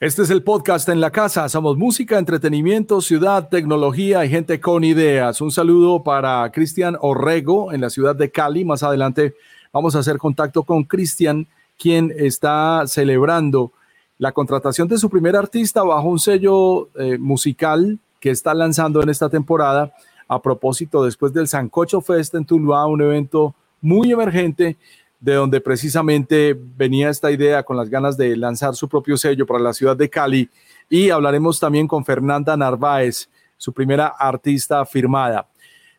Este es el podcast en la casa. Somos música, entretenimiento, ciudad, tecnología y gente con ideas. Un saludo para Cristian Orrego en la ciudad de Cali. Más adelante vamos a hacer contacto con Cristian, quien está celebrando la contratación de su primer artista bajo un sello eh, musical que está lanzando en esta temporada. A propósito, después del Sancocho Fest en Tuluá, un evento muy emergente de donde precisamente venía esta idea con las ganas de lanzar su propio sello para la ciudad de Cali. Y hablaremos también con Fernanda Narváez, su primera artista firmada.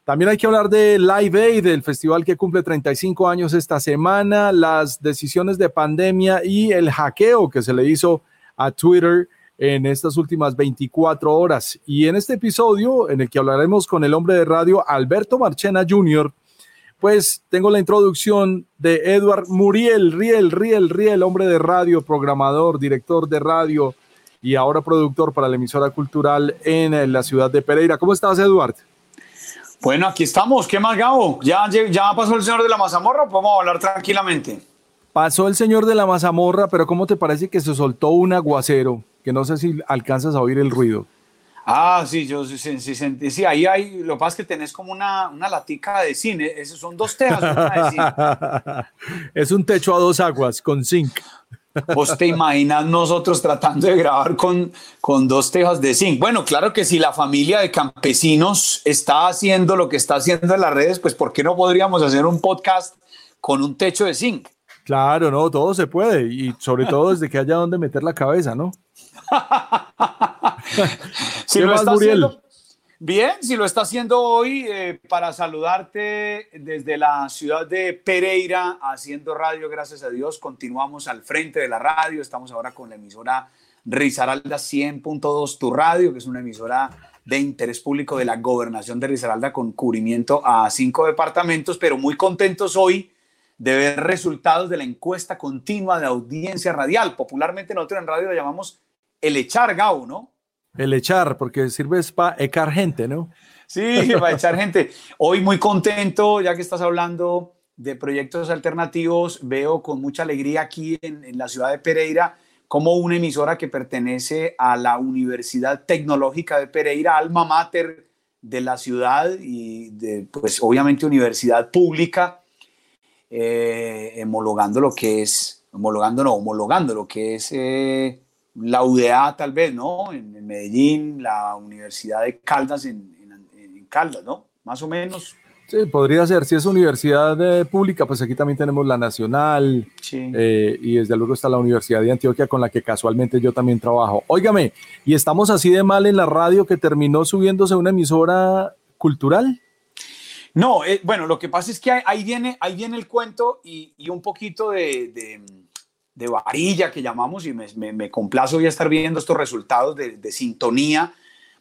También hay que hablar de Live Aid, el festival que cumple 35 años esta semana, las decisiones de pandemia y el hackeo que se le hizo a Twitter en estas últimas 24 horas. Y en este episodio, en el que hablaremos con el hombre de radio Alberto Marchena Jr., pues tengo la introducción de Edward Muriel, Riel, Riel, Riel, hombre de radio, programador, director de radio y ahora productor para la emisora cultural en la ciudad de Pereira. ¿Cómo estás, Edward? Bueno, aquí estamos. ¿Qué más, Gabo? ¿Ya, ya pasó el señor de la mazamorra? Podemos hablar tranquilamente. Pasó el señor de la mazamorra, pero ¿cómo te parece que se soltó un aguacero? Que no sé si alcanzas a oír el ruido. Ah, sí, yo sí, sí, sí, sí, ahí hay, lo que pasa es que tenés como una, una latica de cine, esos son dos tejas. es un techo a dos aguas con zinc. ¿Vos te imaginas nosotros tratando de grabar con, con dos tejas de zinc? Bueno, claro que si la familia de campesinos está haciendo lo que está haciendo en las redes, pues ¿por qué no podríamos hacer un podcast con un techo de zinc? Claro, no, todo se puede y sobre todo desde que haya donde meter la cabeza, ¿no? si lo está haciendo, bien, si lo está haciendo hoy eh, para saludarte desde la ciudad de Pereira, haciendo radio, gracias a Dios, continuamos al frente de la radio, estamos ahora con la emisora Risaralda 100.2 Tu Radio, que es una emisora de interés público de la gobernación de Risaralda con cubrimiento a cinco departamentos, pero muy contentos hoy de ver resultados de la encuesta continua de audiencia radial. Popularmente nosotros en radio la llamamos el echar Gau, ¿no? El echar, porque sirve para echar gente, ¿no? Sí, para echar gente. Hoy muy contento, ya que estás hablando de proyectos alternativos, veo con mucha alegría aquí en, la ciudad de Pereira como una emisora que pertenece a la Universidad Tecnológica de Pereira, alma mater de la ciudad y pues obviamente universidad pública, eh, homologando lo que es, homologando no, homologando lo que es eh, la UDA tal vez, ¿no? En, Medellín, la Universidad de Caldas en, Caldas, ¿no? Más o menos. Sí, podría ser. Si es universidad eh, pública, pues aquí también tenemos la Nacional eh, y desde luego está la Universidad de Antioquia con la que casualmente yo también trabajo. Óigame, ¿y estamos así de mal en la radio que terminó subiéndose una emisora cultural? No, eh, bueno, lo que pasa es que ahí, viene, ahí viene el cuento y, un poquito de de varilla que llamamos y me, me, complazo ya estar viendo estos resultados de, de, sintonía,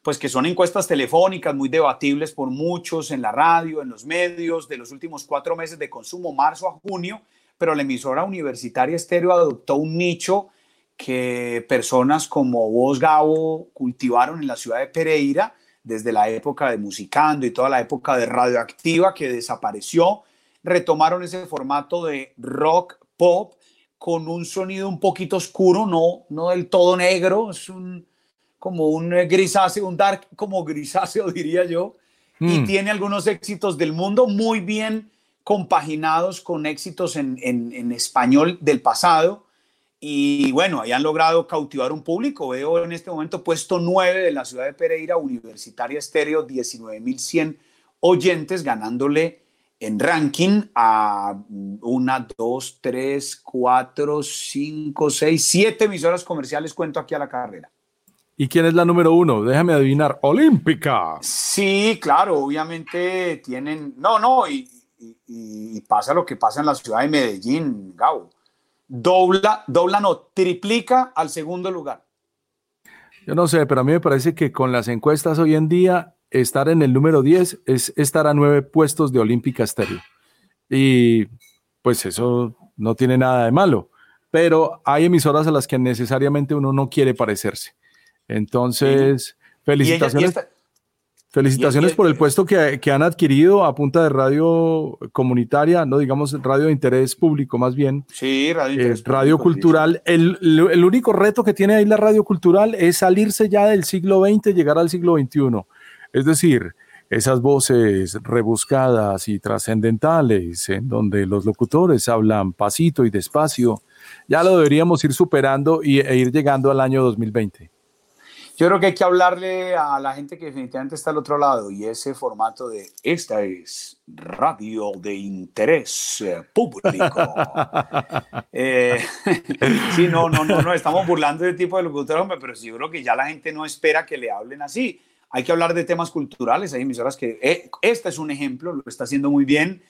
pues que son encuestas telefónicas muy debatibles por muchos en la radio, en los medios, de los últimos cuatro meses de consumo, marzo a junio, pero la emisora universitaria estéreo adoptó un nicho que personas como vos, Gabo, cultivaron en la ciudad de Pereira desde la época de Musicando y toda la época de Radioactiva que desapareció, retomaron ese formato de rock pop con un sonido un poquito oscuro, no, no del todo negro, es un, como un grisáceo, un dark como grisáceo diría yo, y mm. tiene algunos éxitos del mundo muy bien compaginados con éxitos en, en, español del pasado. Y bueno, ahí han logrado cautivar un público. Veo en este momento puesto 9 de la ciudad de Pereira, Universitaria Estéreo, 19.100 oyentes, ganándole en ranking a una, dos, tres, cuatro, cinco, seis, siete emisoras comerciales cuento aquí a la carrera. ¿Y quién es la número uno? Déjame adivinar. Olímpica. Sí, claro, obviamente tienen. No, no, y, pasa lo que pasa en la ciudad de Medellín, Gabo. Dobla, dobla, no, triplica al segundo lugar. Yo no sé, pero a mí me parece que con las encuestas hoy en día estar en el número 10 es estar a nueve puestos de Olímpica Estéreo. Y pues eso no tiene nada de malo, pero hay emisoras a las que necesariamente uno no quiere parecerse. Entonces, felicitaciones. Felicitaciones por el puesto que, han adquirido a punta de radio comunitaria, no digamos radio de interés público más bien. Sí, radio, eh, radio cultural. El, el, único reto que tiene ahí la radio cultural es salirse ya del siglo XX, llegar al siglo XXI. Es decir, esas voces rebuscadas y trascendentales en donde los locutores hablan pasito y despacio, ya lo deberíamos ir superando y, e ir llegando al año 2020. Yo creo que hay que hablarle a la gente que definitivamente está al otro lado y ese formato de esta es radio de interés público. Eh, sí, no, no, no, no, estamos burlando de tipo de locutores, pero sí, yo creo que ya la gente no espera que le hablen así. Hay que hablar de temas culturales, hay emisoras que, eh, esta es un ejemplo, lo está haciendo muy bien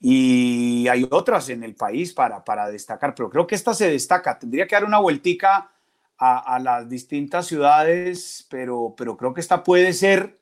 y hay otras en el país para, para destacar, pero creo que esta se destaca. Tendría que dar una vueltica a, las distintas ciudades, pero, pero creo que esta puede ser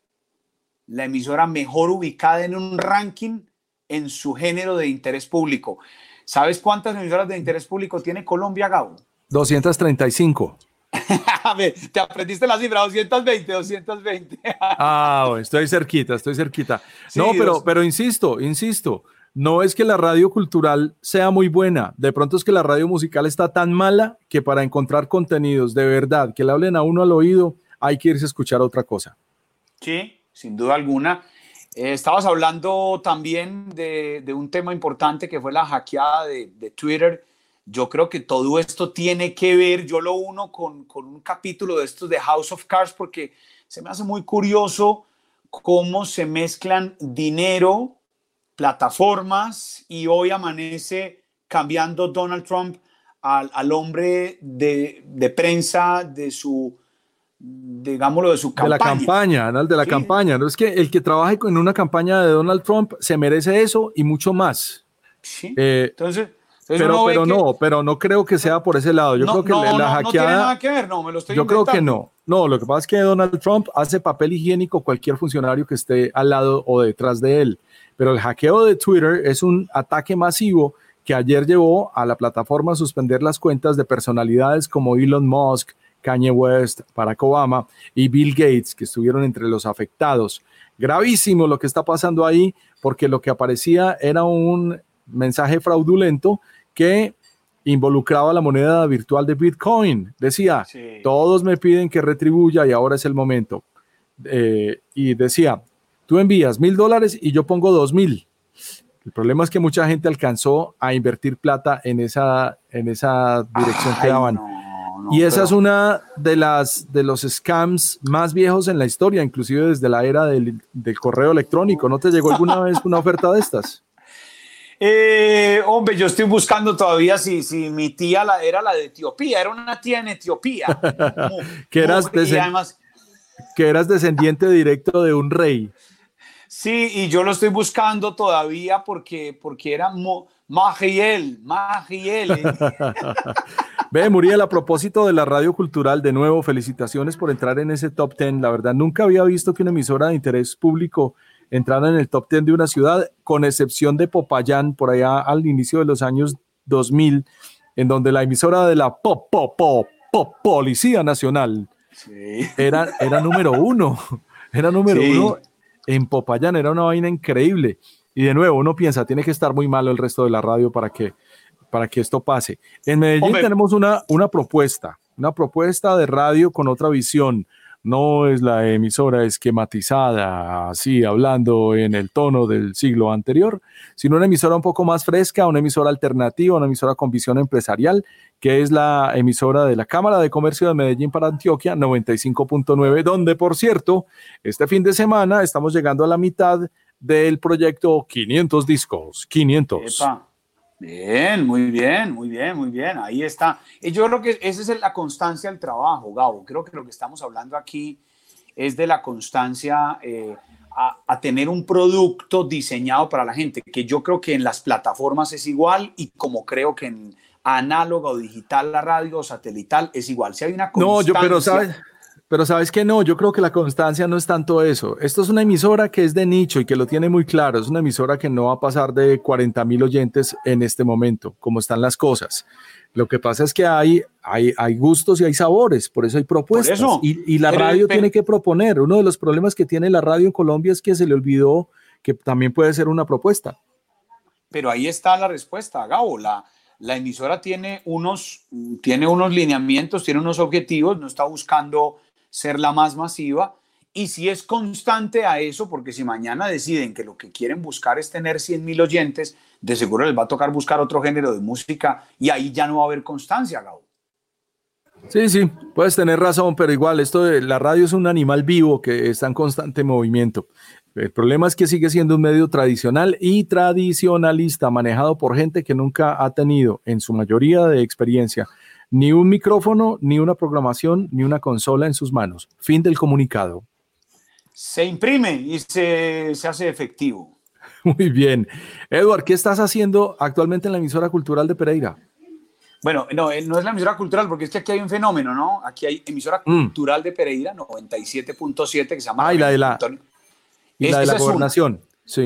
la emisora mejor ubicada en un ranking en su género de interés público. ¿Sabes cuántas emisoras de interés público tiene Colombia, Gabo? 235. Te aprendiste la cifra, 220, 220. ah, estoy cerquita, estoy cerquita. no, pero, pero insisto, insisto, no es que la radio cultural sea muy buena, de pronto es que la radio musical está tan mala que para encontrar contenidos de verdad que le hablen a uno al oído, hay que irse a escuchar otra cosa. Sí, sin duda alguna. Eh, estabas hablando también de, un tema importante que fue la hackeada de, Twitter. Yo creo que todo esto tiene que ver, yo lo uno con, con un capítulo de estos de House of Cards porque se me hace muy curioso cómo se mezclan dinero plataformas y hoy amanece cambiando Donald Trump al, al hombre de, de, prensa de su, digámoslo, de su campaña. De la campaña, ¿no? de la campaña. ¿no? Es que el que trabaje en una campaña de Donald Trump se merece eso y mucho más. Sí. Eh, entonces, pero, pero no, pero no creo que sea por ese lado. Yo creo que la hackeada. No tiene nada que ver, no, me lo estoy Yo creo que no. No, lo que pasa es que Donald Trump hace papel higiénico cualquier funcionario que esté al lado o detrás de él. Pero el hackeo de Twitter es un ataque masivo que ayer llevó a la plataforma a suspender las cuentas de personalidades como Elon Musk, Kanye West, Barack Obama y Bill Gates, que estuvieron entre los afectados. Gravísimo lo que está pasando ahí, porque lo que aparecía era un mensaje fraudulento que involucraba la moneda virtual de Bitcoin. Decía, todos me piden que retribuya y ahora es el momento. Eh, y decía, Tú envías mil dólares y yo pongo dos mil. El problema es que mucha gente alcanzó a invertir plata en esa, en esa dirección que daban. y esa es una de las de los scams más viejos en la historia, inclusive desde la era del, correo electrónico. ¿No te llegó alguna vez una oferta de estas? Eh, hombre, yo estoy buscando todavía si, si mi tía la, era la de Etiopía, era una tía en Etiopía. que, eras que eras descendiente directo de un rey. Sí, y yo lo estoy buscando todavía porque, porque era Magiel, Magiel. Ve, Muriel, a propósito de la radio cultural, de nuevo, felicitaciones por entrar en ese top 10. La verdad, nunca había visto que una emisora de interés público entrara en el top 10 de una ciudad, con excepción de Popayán, por allá al inicio de los años 2000, en donde la emisora de la Pop, Pop, Pop, Pop Policía Nacional era, era número uno. Era número uno en Popayán, era una vaina increíble. Y de nuevo, uno piensa, tiene que estar muy malo el resto de la radio para que, para que esto pase. En Medellín tenemos una, una propuesta, una propuesta de radio con otra visión, no es la emisora esquematizada, así hablando en el tono del siglo anterior, sino una emisora un poco más fresca, una emisora alternativa, una emisora con visión empresarial, que es la emisora de la Cámara de Comercio de Medellín para Antioquia, 95.9, donde, por cierto, este fin de semana estamos llegando a la mitad del proyecto 500 discos, 500. Bien, muy bien, muy bien, muy bien. Ahí está. Y yo creo que esa es la constancia del trabajo, Gabo. Creo que lo que estamos hablando aquí es de la constancia eh, a, tener un producto diseñado para la gente, que yo creo que en las plataformas es igual y como creo que en análogo o digital, la radio satelital es igual. Si hay una constancia... No, yo, pero sabes, Pero sabes que no, yo creo que la constancia no es tanto eso. Esto es una emisora que es de nicho y que lo tiene muy claro. Es una emisora que no va a pasar de 40 mil oyentes en este momento, como están las cosas. Lo que pasa es que hay, hay, hay gustos y hay sabores, por eso hay propuestas. y, la radio tiene que proponer. Uno de los problemas que tiene la radio en Colombia es que se le olvidó que también puede ser una propuesta. Pero ahí está la respuesta, Gabo. La, la emisora tiene unos, tiene unos lineamientos, tiene unos objetivos, no está buscando ser la más masiva. Y si es constante a eso, porque si mañana deciden que lo que quieren buscar es tener 100 mil oyentes, de seguro les va a tocar buscar otro género de música y ahí ya no va a haber constancia, Gabo. Sí, sí, puedes tener razón, pero igual esto de la radio es un animal vivo que está en constante movimiento. El problema es que sigue siendo un medio tradicional y tradicionalista, manejado por gente que nunca ha tenido, en su mayoría de experiencia, ni un micrófono, ni una programación, ni una consola en sus manos. Fin del comunicado. Se imprime y se, hace efectivo. Muy bien. Edward, ¿qué estás haciendo actualmente en la emisora cultural de Pereira? Bueno, no, eh, no es la emisora cultural, porque es que aquí hay un fenómeno, ¿no? Aquí hay emisora mm. cultural de Pereira, 97.7, que se llama... Ah, y la de la, y la, de la gobernación.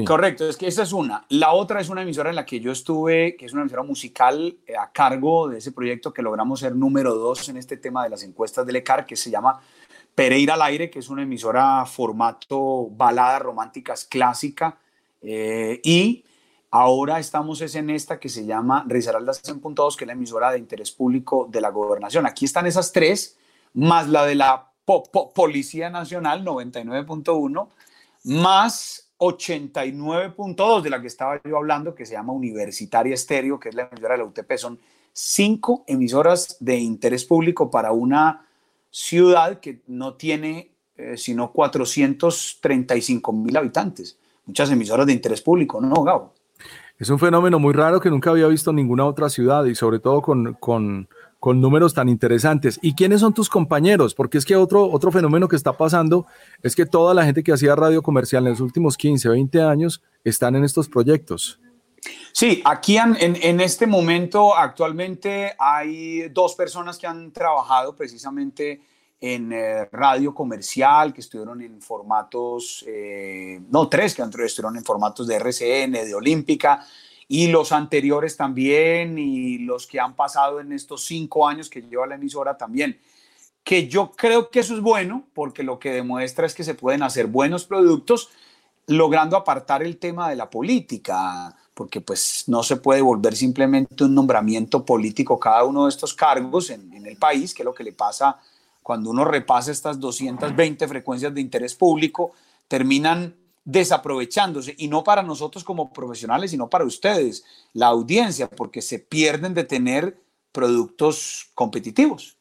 Correcto, es que esa es una. La otra es una emisora en la que yo estuve, que es una emisora musical eh, a cargo de ese proyecto que logramos ser número dos en este tema de las encuestas del ECAR, que se llama Pereira al Aire, que es una emisora formato baladas románticas clásica. Eh, y ahora estamos es en esta que se llama Risaralda 100.2, que es la emisora de interés público de la gobernación. Aquí están esas tres, más la de la Policía Nacional 99.1, más 89.2 de la que estaba yo hablando, que se llama Universitaria Estéreo, que es la emisora de la UTP, son cinco emisoras de interés público para una ciudad que no tiene eh, sino 435 mil habitantes. Muchas emisoras de interés público, ¿no, Gabo? Es un fenómeno muy raro que nunca había visto en ninguna otra ciudad y sobre todo con, con con números tan interesantes. ¿Y quiénes son tus compañeros? Porque es que otro, otro fenómeno que está pasando es que toda la gente que hacía radio comercial en los últimos 15, 20 años están en estos proyectos. Sí, aquí en, en este momento actualmente hay dos personas que han trabajado precisamente en eh, radio comercial, que estuvieron en formatos, eh, no, tres que estuvieron en formatos de RCN, de Olímpica, y los anteriores también y los que han pasado en estos cinco años que lleva la emisora también. Que yo creo que eso es bueno porque lo que demuestra es que se pueden hacer buenos productos logrando apartar el tema de la política, porque pues no se puede volver simplemente un nombramiento político cada uno de estos cargos en, en el país, que es lo que le pasa cuando uno repasa estas 220 frecuencias de interés público, terminan desaprovechándose, y no para nosotros como profesionales, sino para ustedes, la audiencia, porque se pierden de tener productos competitivos.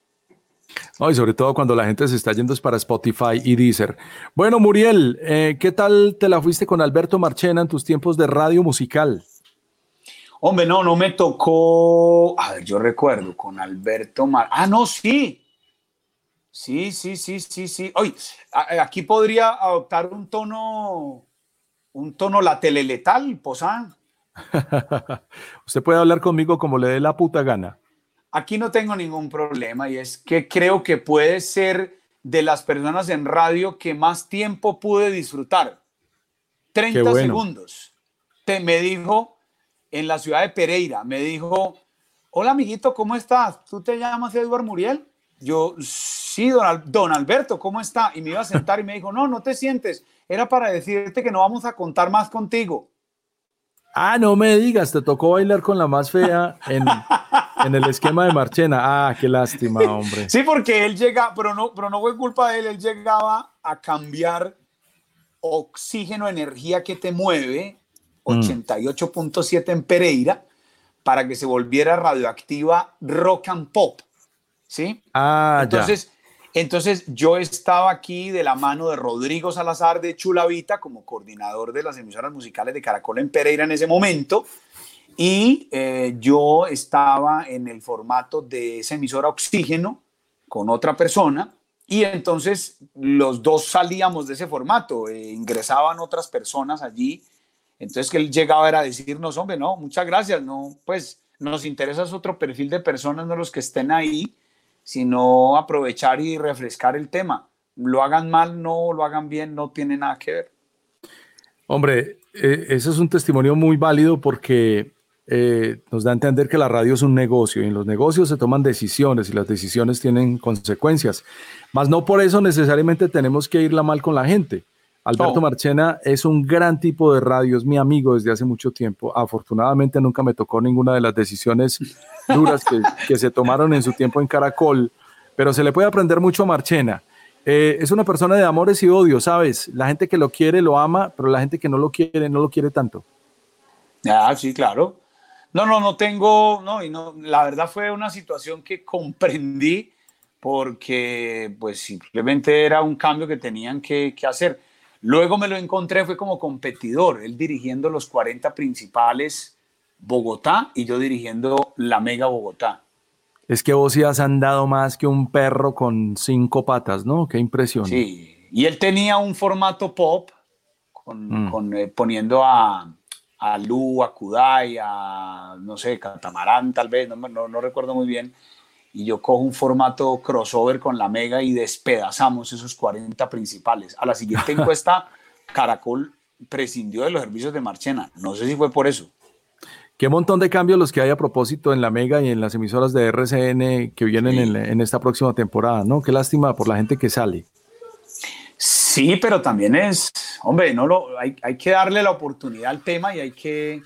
y sobre todo cuando la gente se está yendo para Spotify y Deezer. Bueno, Muriel, eh, ¿qué tal te la fuiste con Alberto Marchena en tus tiempos de radio musical? Hombre, no, no me tocó. A ver, yo recuerdo con Alberto Mar. Ah, no, sí. Sí, sí, sí, sí, sí. Oye, aquí podría adoptar un tono, un tono la teleletal, Posán. Usted puede hablar conmigo como le dé la puta gana. Aquí no tengo ningún problema y es que creo que puede ser de las personas en radio que más tiempo pude disfrutar. 30 segundos. Te, me dijo en la ciudad de Pereira, me dijo, hola amiguito, ¿cómo estás? ¿Tú te llamas Eduardo Muriel? Yo, sí, don, Alberto, ¿cómo está? Y me iba a sentar y me dijo, no, no te sientes. Era para decirte que no vamos a contar más contigo. Ah, no me digas, te tocó bailar con la más fea en, el esquema de Marchena. Ah, qué lástima, hombre. Sí, porque él llega, pero no, pero no fue culpa de él, él llegaba a cambiar oxígeno, energía que te mueve, 88.7 mm. en Pereira, para que se volviera radioactiva rock and pop. ¿Sí? Ah, entonces, Entonces yo estaba aquí de la mano de Rodrigo Salazar de Chulavita como coordinador de las emisoras musicales de Caracol en Pereira en ese momento. Y eh, yo estaba en el formato de esa emisora Oxígeno con otra persona. Y entonces los dos salíamos de ese formato, eh, ingresaban otras personas allí, entonces que él llegaba era decirnos, hombre, no, muchas gracias, no, pues nos interesa otro perfil de personas, no los que estén ahí, sino aprovechar y refrescar el tema. lo hagan mal, no lo hagan bien, no tiene nada que ver. Hombre, eh, ese es un testimonio muy válido porque eh, nos da a entender que la radio es un negocio y en los negocios se toman decisiones y las decisiones tienen consecuencias. Mas no por eso necesariamente tenemos que irla mal con la gente. Alberto Marchena es un gran tipo de radio, es mi amigo desde hace mucho tiempo. Afortunadamente nunca me tocó ninguna de las decisiones duras que, que se tomaron en su tiempo en Caracol, pero se le puede aprender mucho a Marchena. Eh, es una persona de amores y odios, ¿sabes? La gente que lo quiere lo ama, pero la gente que no lo quiere no lo quiere tanto. Ah, sí, claro. No, no, no tengo, no, y no, la verdad fue una situación que comprendí porque pues simplemente era un cambio que tenían que, que hacer. Luego me lo encontré, fue como competidor, él dirigiendo los 40 principales Bogotá y yo dirigiendo la Mega Bogotá. Es que vos sí has andado más que un perro con cinco patas, ¿no? Qué impresión. Sí, y él tenía un formato pop, con, mm. eh, poniendo a, a Lu, a Kudai, a, no sé, Catamarán tal vez, no, no, no recuerdo muy bien. Y yo cojo un formato crossover con la Mega y despedazamos esos 40 principales. A la siguiente encuesta, Caracol prescindió de los servicios de Marchena. No sé si fue por eso. Qué montón de cambios los que hay a propósito en la Mega y en las emisoras de RCN que vienen en, esta próxima temporada, ¿no? Qué lástima por la gente que sale. Sí, pero también es, hombre, no lo, hay, hay que darle la oportunidad al tema y hay que,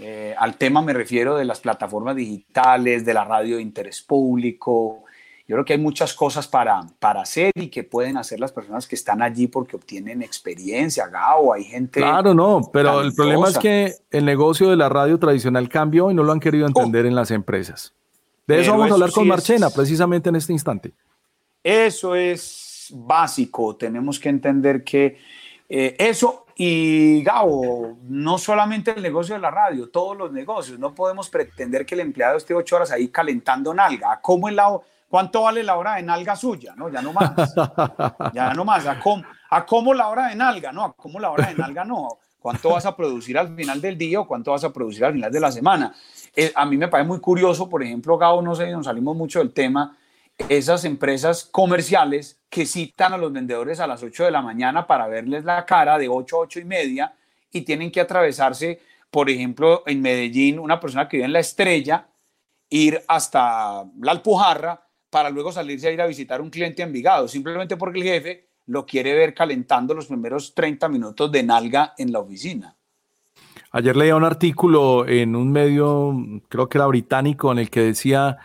eh, al tema me refiero de las plataformas digitales, de la radio de interés público, yo creo que hay muchas cosas para, para hacer y que pueden hacer las personas que están allí porque obtienen experiencia, Gao, hay gente... Claro, no, pero el problema es que el negocio de la radio tradicional cambió y no lo han querido entender oh. en las empresas. De eso vamos a hablar con Marchena precisamente en este instante. Eso es básico, tenemos que entender que eh, eso y Gabo, no solamente el negocio de la radio, todos los negocios, no podemos pretender que el empleado esté ocho horas ahí calentando nalga. ¿Cómo el lado ¿Cuánto vale la hora de nalga suya? No, ya no más. Ya no más. ¿A cómo, ¿A cómo la hora de nalga? No, ¿a cómo la hora de nalga? No. ¿Cuánto vas a producir al final del día o cuánto vas a producir al final de la semana? Eh, a mí me parece muy curioso, por ejemplo, Gabo, no sé, nos salimos mucho del tema, esas empresas comerciales que citan a los vendedores a las 8 de la mañana para verles la cara de 8 a 8 y media y tienen que atravesarse, por ejemplo, en Medellín, una persona que vive en la estrella, ir hasta la Alpujarra para luego salirse a ir a visitar un cliente en Envigado, simplemente porque el jefe lo quiere ver calentando los primeros 30 minutos de nalga en la oficina. Ayer leía un artículo en un medio, creo que era británico, en el que decía,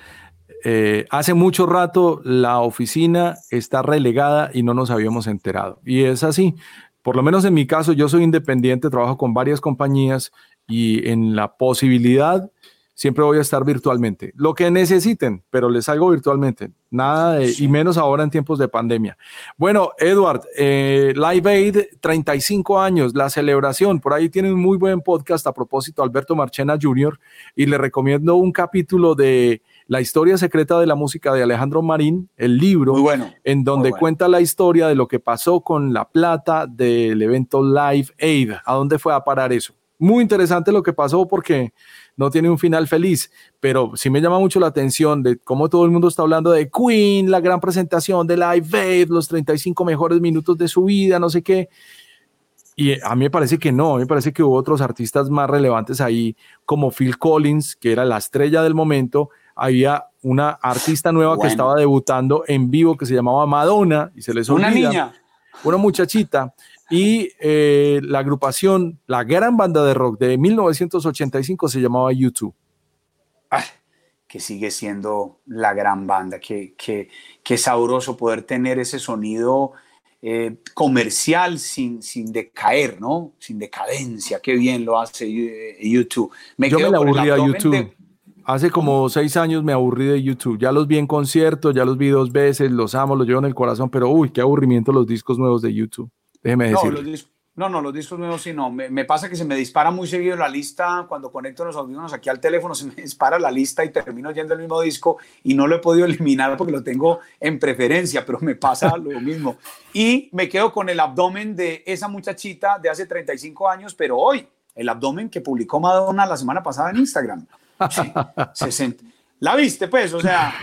eh, hace mucho rato la oficina está relegada y no nos habíamos enterado. Y es así. Por lo menos en mi caso, yo soy independiente, trabajo con varias compañías y en la posibilidad siempre voy a estar virtualmente. Lo que necesiten, pero les salgo virtualmente. Nada de, y menos ahora en tiempos de pandemia. Bueno, Edward, eh, Live Aid, 35 años, la celebración. Por ahí tienen un muy buen podcast a propósito, Alberto Marchena Jr. Y le recomiendo un capítulo de La historia secreta de la música de Alejandro Marín, el libro, bueno, en donde cuenta la historia de lo que pasó con la plata del evento Live Aid. ¿A dónde fue a parar eso? Muy interesante lo que pasó porque no tiene un final feliz, pero sí me llama mucho la atención de cómo todo el mundo está hablando de Queen, la gran presentación de Live Aid, los 35 mejores minutos de su vida, no sé qué. Y a mí me parece que no, a mí me parece que hubo otros artistas más relevantes ahí, como Phil Collins, que era la estrella del momento. Había una artista nueva que estaba debutando en vivo que se llamaba Madonna y se les olvida. Una niña. Una muchachita y eh, la agrupación, la gran banda de rock de 1985 se llamaba YouTube. que sigue siendo la gran banda, que, que, sabroso poder tener ese sonido eh, comercial sin, sin decaer, ¿no? Sin decadencia, qué bien lo hace YouTube. Eh, me Yo me la aburrí a YouTube. Hace como seis años me aburrí de YouTube. Ya los vi en concierto, ya los vi dos veces, los amo, los llevo en el corazón, pero uy, qué aburrimiento los discos nuevos de YouTube. Déjeme decir. No, no, los discos nuevos sí no. Me, pasa que se me dispara muy seguido la lista. Cuando conecto los audífonos aquí al teléfono, se me dispara la lista y termino yendo el mismo disco y no lo he podido eliminar porque lo tengo en preferencia, pero me pasa lo mismo. Y me quedo con el abdomen de esa muchachita de hace 35 años, pero hoy, el abdomen que publicó Madonna la semana pasada en Instagram. ¿La viste, pues? O sea.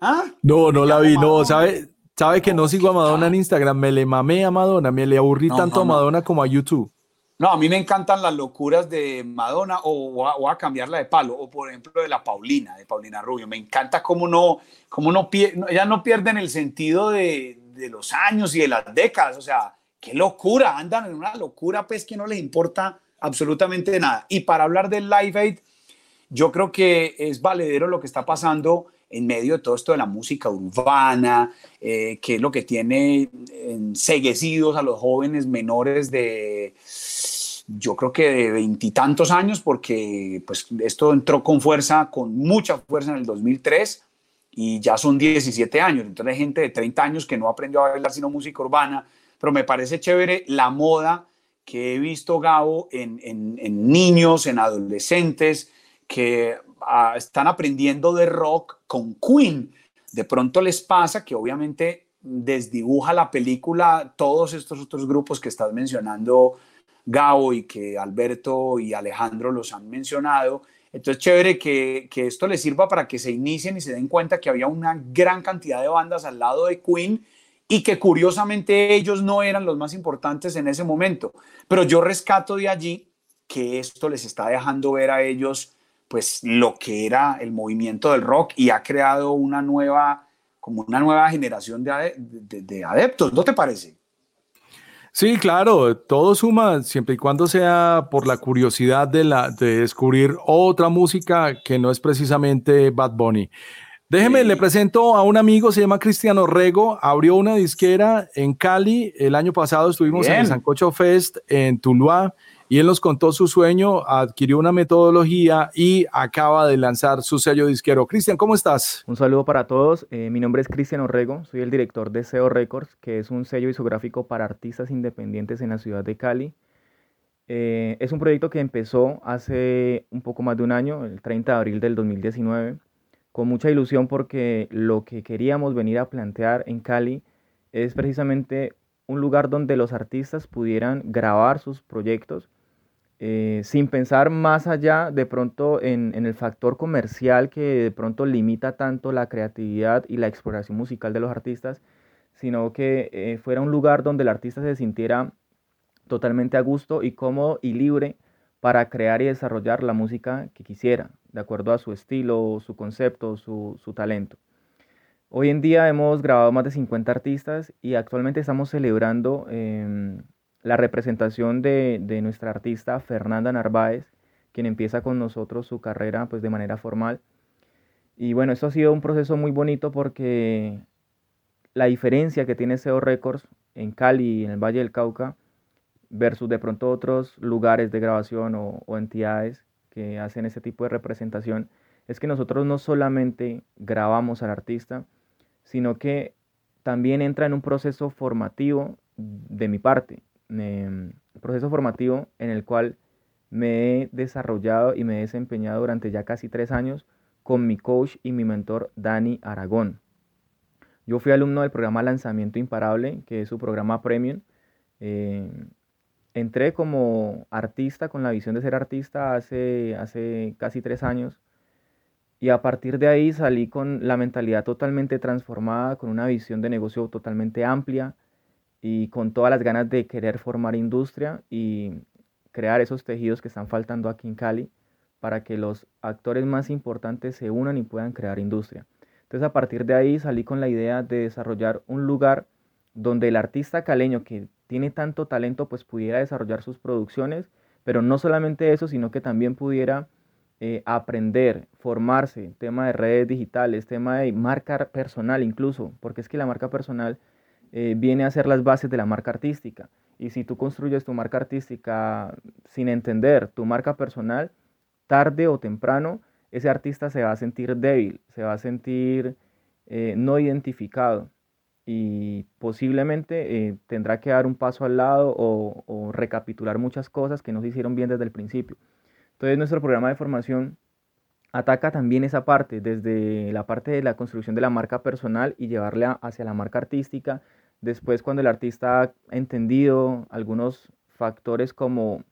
¿ah? No, no la vi, no, ¿sabes? Sabe que no sigo a Madonna en Instagram, me le mamé a Madonna, me le aburrí tanto a Madonna como a YouTube. No, a mí me encantan las locuras de Madonna o, o, a, cambiarla de palo, o por ejemplo de la Paulina, de Paulina Rubio. Me encanta cómo no, cómo no, ya no pierden el sentido de, de, los años y de las décadas. O sea, qué locura, andan en una locura, pues que no les importa absolutamente nada. Y para hablar del Live Aid, yo creo que es valedero lo que está pasando en medio de todo esto de la música urbana, eh, que es lo que tiene enseguecidos a los jóvenes menores de yo creo que de veintitantos años, porque pues esto entró con fuerza, con mucha fuerza en el 2003 y ya son 17 años. Entonces hay gente de 30 años que no aprendió a bailar sino música urbana, pero me parece chévere la moda que he visto, Gabo, en, en, niños, en adolescentes, que están aprendiendo de rock con Queen. De pronto les pasa que obviamente desdibuja la película todos estos otros grupos que estás mencionando, Gabo y que Alberto y Alejandro los han mencionado. Entonces, chévere que, que, esto les sirva para que se inicien y se den cuenta que había una gran cantidad de bandas al lado de Queen y que curiosamente ellos no eran los más importantes en ese momento. Pero yo rescato de allí que esto les está dejando ver a ellos pues lo que era el movimiento del rock y ha creado una nueva, como una nueva generación de, de adeptos, ¿no te parece? Sí, claro, todo suma siempre y cuando sea por la curiosidad de, la, de descubrir otra música que no es precisamente Bad Bunny. Déjeme, le presento a un amigo, se llama Cristiano Rego, abrió una disquera en Cali, el año pasado estuvimos en el Sancocho Fest en Tuluá y él nos contó su sueño, adquirió una metodología y acaba de lanzar su sello disquero. Cristian, ¿cómo estás? Un saludo para todos. Eh, mi nombre es Cristian Orrego, soy el director de SEO Records, que es un sello discográfico para artistas independientes en la ciudad de Cali. Eh, es un proyecto que empezó hace un poco más de un año, el 30 de abril del 2019, con mucha ilusión porque lo que queríamos venir a plantear en Cali es precisamente un lugar donde los artistas pudieran grabar sus proyectos eh, sin pensar más allá de pronto en, el factor comercial que de pronto limita tanto la creatividad y la exploración musical de los artistas, sino que eh, fuera un lugar donde el artista se sintiera totalmente a gusto y cómodo y libre para crear y desarrollar la música que quisiera, de acuerdo a su estilo, su concepto, su, talento. Hoy en día hemos grabado más de 50 artistas y actualmente estamos celebrando em, la representación de, nuestra artista Fernanda Narváez, quien empieza con nosotros su carrera pues de manera formal. Y bueno, esto ha sido un proceso muy bonito porque la diferencia que tiene SEO Records en Cali en el Valle del Cauca versus de pronto otros lugares de grabación o, o entidades que hacen ese tipo de representación es que nosotros no solamente grabamos al artista, sino que también entra en un proceso formativo de mi parte un proceso formativo en el cual me he desarrollado y me he desempeñado durante ya casi tres años con mi coach y mi mentor Dani Aragón. Yo fui alumno del programa Lanzamiento Imparable, que es su programa premium. Eh, entré como artista con la visión de ser artista hace, hace casi tres años y a partir de ahí salí con la mentalidad totalmente transformada, con una visión de negocio totalmente amplia, y con todas las ganas de querer formar industria y crear esos tejidos que están faltando aquí en Cali para que los actores más importantes se unan y puedan crear industria. Entonces a partir de ahí salí con la idea de desarrollar un lugar donde el artista caleño que tiene tanto talento pues pudiera desarrollar sus producciones, pero no solamente eso, sino que también pudiera eh, aprender, formarse, tema de redes digitales, tema de marca personal incluso, porque es que la marca personal eh, viene a ser las bases de la marca artística. Y si tú construyes tu marca artística sin entender tu marca personal, tarde o temprano ese artista se va a sentir débil, se va a sentir eh, no identificado y posiblemente eh, tendrá que dar un paso al lado o, o, recapitular muchas cosas que no se hicieron bien desde el principio. Entonces nuestro programa de formación ataca también esa parte, desde la parte de la construcción de la marca personal y llevarla hacia la marca artística, Después, cuando el artista ha entendido algunos factores como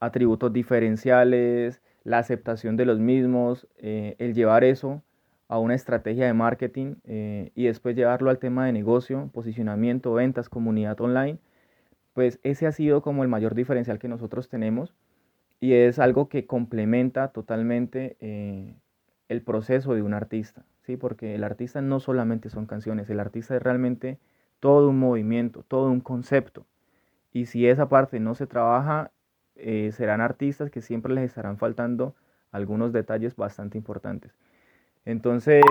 atributos diferenciales, la aceptación de los mismos, eh, el llevar eso a una estrategia de marketing eh, y después llevarlo al tema de negocio, posicionamiento, ventas, comunidad online, pues ese ha sido como el mayor diferencial que nosotros tenemos y es algo que complementa totalmente eh, el proceso de un artista, ¿sí? porque el artista no solamente son canciones, el artista es realmente todo un movimiento, todo un concepto. Y si esa parte no se trabaja, eh, serán artistas que siempre les estarán faltando algunos detalles bastante importantes. Entonces,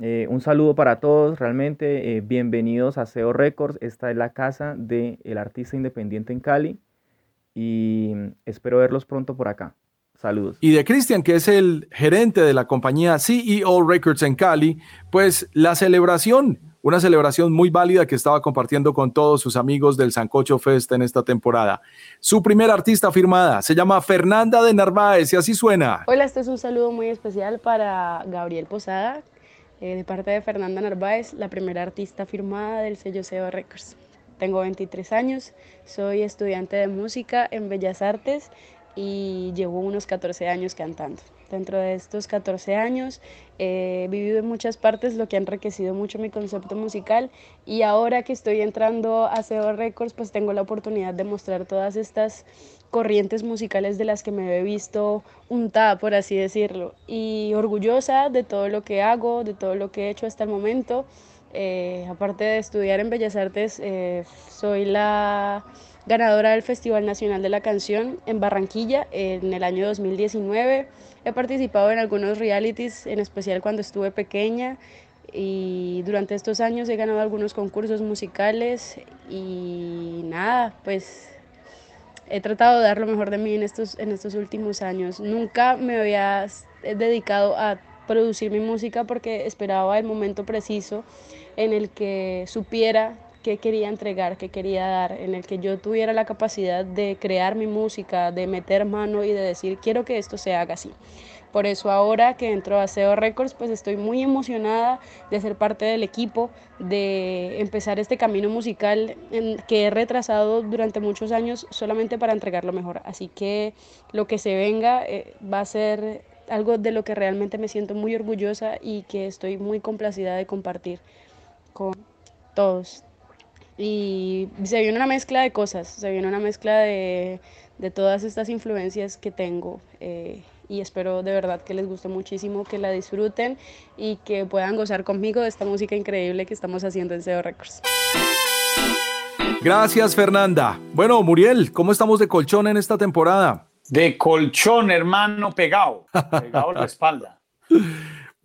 eh, un saludo para todos, realmente eh, bienvenidos a SEO Records. Esta es la casa del artista independiente en Cali y espero verlos pronto por acá. Saludos. Y de Cristian, que es el gerente de la compañía CEO Records en Cali, pues la celebración, una celebración muy válida que estaba compartiendo con todos sus amigos del Sancocho Fest en esta temporada. Su primera artista firmada se llama Fernanda de Narváez y así suena. Hola, este es un saludo muy especial para Gabriel Posada, eh, de parte de Fernanda Narváez, la primera artista firmada del sello CEO Records. Tengo 23 años, soy estudiante de música en Bellas Artes y llevo unos 14 años cantando. Dentro de estos 14 años he vivido en muchas partes, lo que ha enriquecido mucho mi concepto musical y ahora que estoy entrando a CEO Records, pues tengo la oportunidad de mostrar todas estas corrientes musicales de las que me he visto untada, por así decirlo, y orgullosa de todo lo que hago, de todo lo que he hecho hasta el momento. Eh, aparte de estudiar en Bellas Artes, eh, soy la ganadora del Festival Nacional de la Canción en Barranquilla en el año 2019. He participado en algunos realities, en especial cuando estuve pequeña y durante estos años he ganado algunos concursos musicales y nada, pues he tratado de dar lo mejor de mí en estos, en estos últimos años. Nunca me había dedicado a producir mi música porque esperaba el momento preciso en el que supiera qué quería entregar, qué quería dar, en el que yo tuviera la capacidad de crear mi música, de meter mano y de decir, quiero que esto se haga así. Por eso ahora que entro a SEO Records, pues estoy muy emocionada de ser parte del equipo, de empezar este camino musical en que he retrasado durante muchos años solamente para entregar lo mejor. Así que lo que se venga eh, va a ser algo de lo que realmente me siento muy orgullosa y que estoy muy complacida de compartir con todos. Y se viene una mezcla de cosas, se viene una mezcla de, de todas estas influencias que tengo. Eh, y espero de verdad que les guste muchísimo, que la disfruten y que puedan gozar conmigo de esta música increíble que estamos haciendo en SEO Records. Gracias, Fernanda. Bueno, Muriel, ¿cómo estamos de colchón en esta temporada? De colchón, hermano, pegado, pegado a la espalda.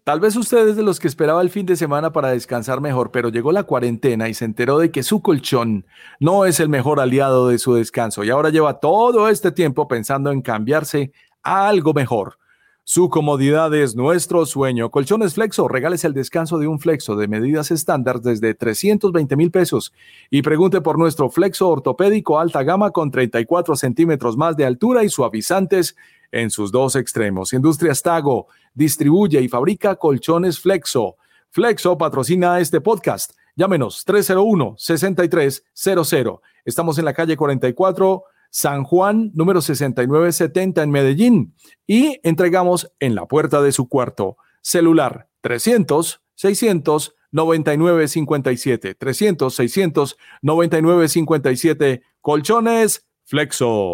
Tal vez usted es de los que esperaba el fin de semana para descansar mejor, pero llegó la cuarentena y se enteró de que su colchón no es el mejor aliado de su descanso y ahora lleva todo este tiempo pensando en cambiarse a algo mejor. Su comodidad es nuestro sueño. Colchones Flexo, regales el descanso de un flexo de medidas estándar desde 320 mil pesos y pregunte por nuestro flexo ortopédico alta gama con 34 centímetros más de altura y suavizantes en sus dos extremos. Industrias Tago distribuye y fabrica colchones Flexo. Flexo patrocina este podcast. Llámenos 301-6300. Estamos en la calle 44 San Juan, número 6970 en Medellín y entregamos en la puerta de su cuarto. Celular 300 600 9957 300 600 9957 Colchones Flexo.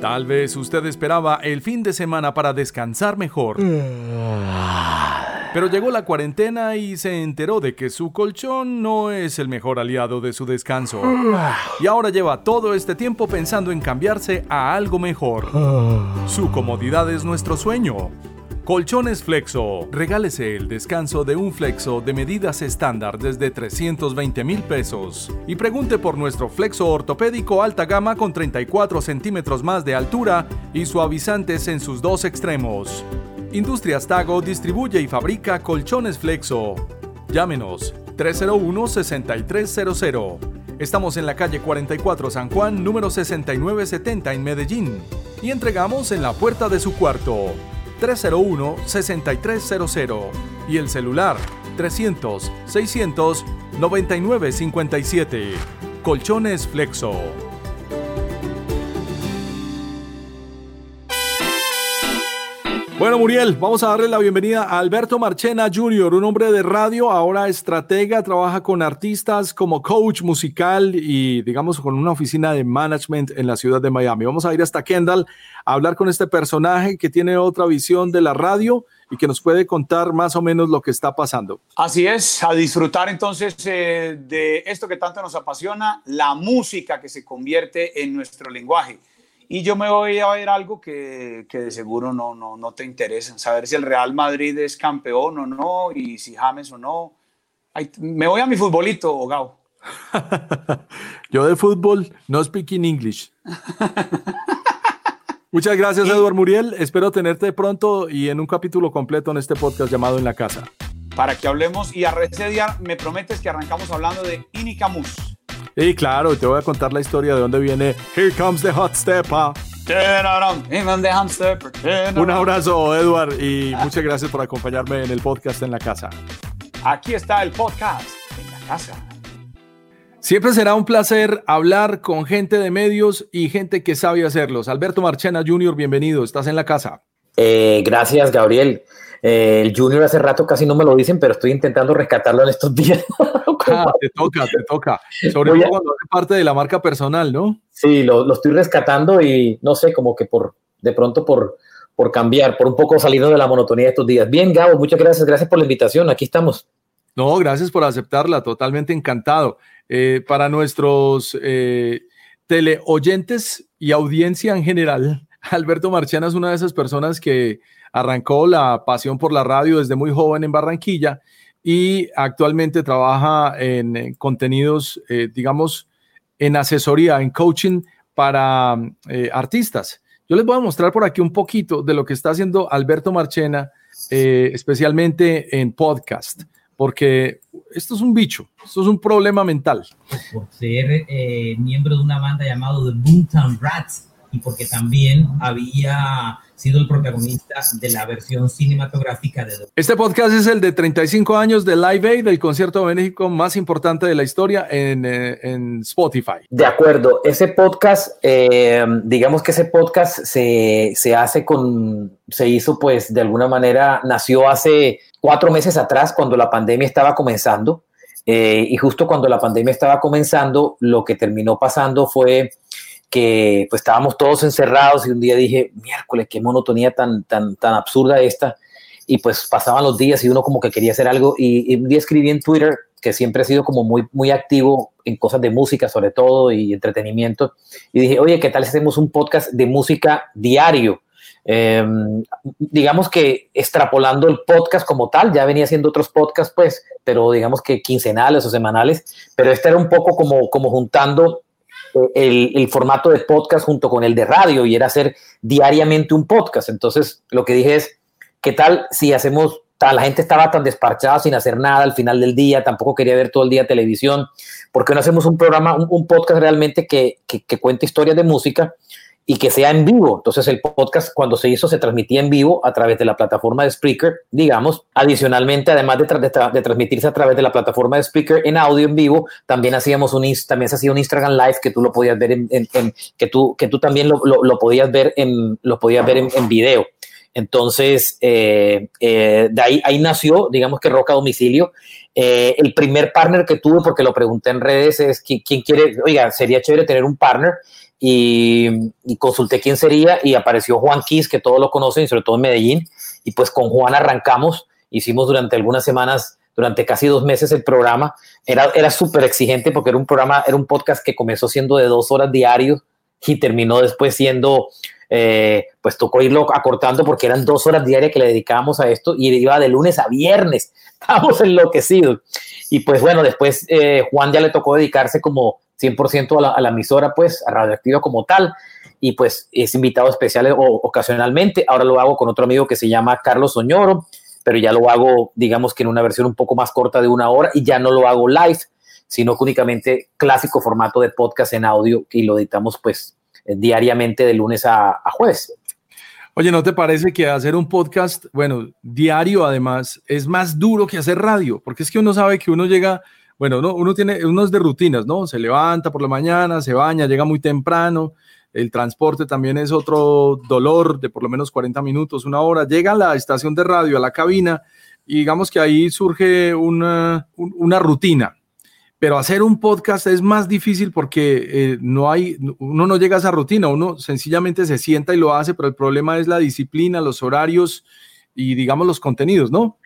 Tal vez usted esperaba el fin de semana para descansar mejor. Pero llegó la cuarentena y se enteró de que su colchón no es el mejor aliado de su descanso. Y ahora lleva todo este tiempo pensando en cambiarse a algo mejor. Su comodidad es nuestro sueño. Colchones Flexo. Regálese el descanso de un Flexo de medidas estándar desde 320 mil pesos. Y pregunte por nuestro Flexo ortopédico alta gama con 34 centímetros más de altura y suavizantes en sus dos extremos. Industrias Tago distribuye y fabrica colchones Flexo. Llámenos 301-6300. Estamos en la calle 44 San Juan, número 6970 en Medellín. Y entregamos en la puerta de su cuarto. 301-6300 y el celular 300-600-9957. Colchones Flexo. Bueno, Muriel, vamos a darle la bienvenida a Alberto Marchena Jr., un hombre de radio, ahora estratega, trabaja con artistas como coach musical y, digamos, con una oficina de management en la ciudad de Miami. Vamos a ir hasta Kendall a hablar con este personaje que tiene otra visión de la radio y que nos puede contar más o menos lo que está pasando. Así es, a disfrutar entonces eh, de esto que tanto nos apasiona, la música que se convierte en nuestro lenguaje. Y yo me voy a ver algo que, que, de seguro no, no, no te interesa, saber si el Real Madrid es campeón o no y si James o no. me voy a mi futbolito, Gao. yo de fútbol no speaking English. Muchas gracias, Eduardo Muriel. Espero tenerte pronto y en un capítulo completo en este podcast llamado En la Casa. Para que hablemos y a día me prometes que arrancamos hablando de Inicamus. Y claro, te voy a contar la historia de dónde viene Here Comes the Hot Stepper. Un abrazo, Edward, y muchas gracias por acompañarme en el podcast en la casa. Aquí está el podcast en la casa. Siempre será un placer hablar con gente de medios y gente que sabe hacerlos. Alberto Marchena Jr., bienvenido, estás en la casa. Eh, gracias, Gabriel. Eh, el Junior hace rato casi no me lo dicen, pero estoy intentando rescatarlo en estos días. ah, te toca, te toca. Sobre todo cuando hace parte de la marca personal, ¿no? Sí, lo, lo, estoy rescatando y no sé, como que por de pronto por, por cambiar, por un poco salido de la monotonía de estos días. Bien, Gabo, muchas gracias, gracias por la invitación, aquí estamos. No, gracias por aceptarla, totalmente encantado. Eh, para nuestros eh, teleoyentes y audiencia en general, Alberto Marchana es una de esas personas que arrancó la pasión por la radio desde muy joven en Barranquilla y actualmente trabaja en, contenidos, eh, digamos, en asesoría, en coaching para eh, artistas. Yo les voy a mostrar por aquí un poquito de lo que está haciendo Alberto Marchena, eh, especialmente en podcast, porque esto es un bicho, esto es un problema mental. Por ser miembro de una banda llamada The Boomtown Rats y porque también había sido el protagonista de la versión cinematográfica de... Este podcast es el de 35 años de Live Aid, del concierto de México más importante de la historia en, eh, en Spotify. De acuerdo, ese podcast, eh, digamos que ese podcast se, se hace con, se hizo pues de alguna manera, nació hace cuatro meses atrás cuando la pandemia estaba comenzando. Eh, y justo cuando la pandemia estaba comenzando, lo que terminó pasando fue que pues estábamos todos encerrados y un día dije, miércoles, qué monotonía tan, tan, tan absurda esta. Y pues pasaban los días y uno como que quería hacer algo. Y, un día escribí en Twitter, que siempre he sido como muy, muy activo en cosas de música sobre todo y entretenimiento. Y dije, oye, ¿qué tal si hacemos un podcast de música diario? Em, digamos que extrapolando el podcast como tal, ya venía haciendo otros podcasts, pues, pero digamos que quincenales o semanales, pero este era un poco como, como juntando el, formato de podcast junto con el de radio y era hacer diariamente un podcast. Entonces, lo que dije es, ¿qué tal si hacemos, la gente estaba tan desparchada sin hacer nada al final del día, tampoco quería ver todo el día televisión, ¿por qué no hacemos un programa, un, podcast realmente que, que, que cuente historias de música? Y que sea en vivo. Entonces el podcast cuando se hizo se transmitía en vivo a través de la plataforma de Spreaker, digamos. Adicionalmente, además de, de, transmitirse a través de la plataforma de Spreaker en audio en vivo, también hacíamos un también se hacía un Instagram Live que tú lo podías ver en, que tú que tú también lo, lo, podías ver en lo podías ver en, video. Entonces, eh, eh, de ahí, ahí nació, digamos que Roca Domicilio. Eh, el primer partner que tuve, porque lo pregunté en redes, es quién quiere, oiga, sería chévere tener un partner y, consulté quién sería y apareció Juan Kiss, que todos lo conocen, sobre todo en Medellín, y pues con Juan arrancamos, hicimos durante algunas semanas, durante casi dos meses el programa, era, era súper exigente porque era un programa, era un podcast que comenzó siendo de dos horas diarios y terminó después siendo, eh, pues tocó irlo acortando porque eran dos horas diarias que le dedicábamos a esto y iba de lunes a viernes, estábamos enloquecidos. Y pues bueno, después eh, Juan ya le tocó dedicarse como 100% a la, a la, emisora, pues, a Radioactiva como tal, y pues es invitado especial o, ocasionalmente. Ahora lo hago con otro amigo que se llama Carlos Soñoro, pero ya lo hago, digamos que en una versión un poco más corta de una hora y ya no lo hago live, sino únicamente clásico formato de podcast en audio y lo editamos pues diariamente de lunes a, jueves. Oye, ¿no te parece que hacer un podcast, bueno, diario además, es más duro que hacer radio? Porque es que uno sabe que uno llega bueno, uno, uno tiene unos de rutinas, ¿no? Se levanta por la mañana, se baña, llega muy temprano, el transporte también es otro dolor de por lo menos 40 minutos, una hora. Llega a la estación de radio, a la cabina, y digamos que ahí surge una, una rutina. Pero hacer un podcast es más difícil porque eh, no hay, uno no llega a esa rutina, uno sencillamente se sienta y lo hace, pero el problema es la disciplina, los horarios y digamos los contenidos, ¿no?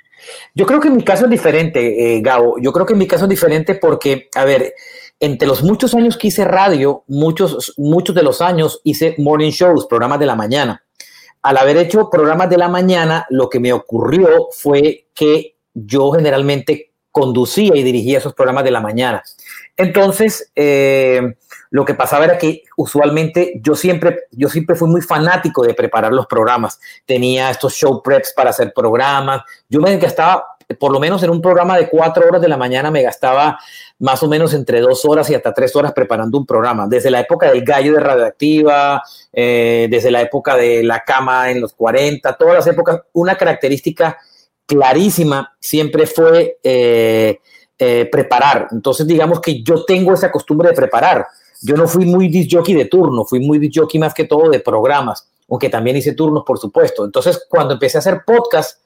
Yo creo que en mi caso es diferente, eh, Gabo. Yo creo que en mi caso es diferente porque, a ver, entre los muchos años que hice radio, muchos, muchos de los años hice morning shows, programas de la mañana. Al haber hecho programas de la mañana, lo que me ocurrió fue que yo generalmente conducía y dirigía esos programas de la mañana. Entonces, eh, lo que pasaba era que usualmente yo siempre, yo siempre fui muy fanático de preparar los programas. Tenía estos show preps para hacer programas. Yo me gastaba, por lo menos en un programa de cuatro horas de la mañana, me gastaba más o menos entre dos horas y hasta tres horas preparando un programa. Desde la época del gallo de radioactiva, eh, desde la época de la cama en los 40, todas las épocas, una característica clarísima siempre fue eh, eh, preparar. Entonces, digamos que yo tengo esa costumbre de preparar yo no fui muy disc jockey de turno, fui muy disc jockey más que todo de programas, aunque también hice turnos, por supuesto. Entonces, cuando empecé a hacer podcast,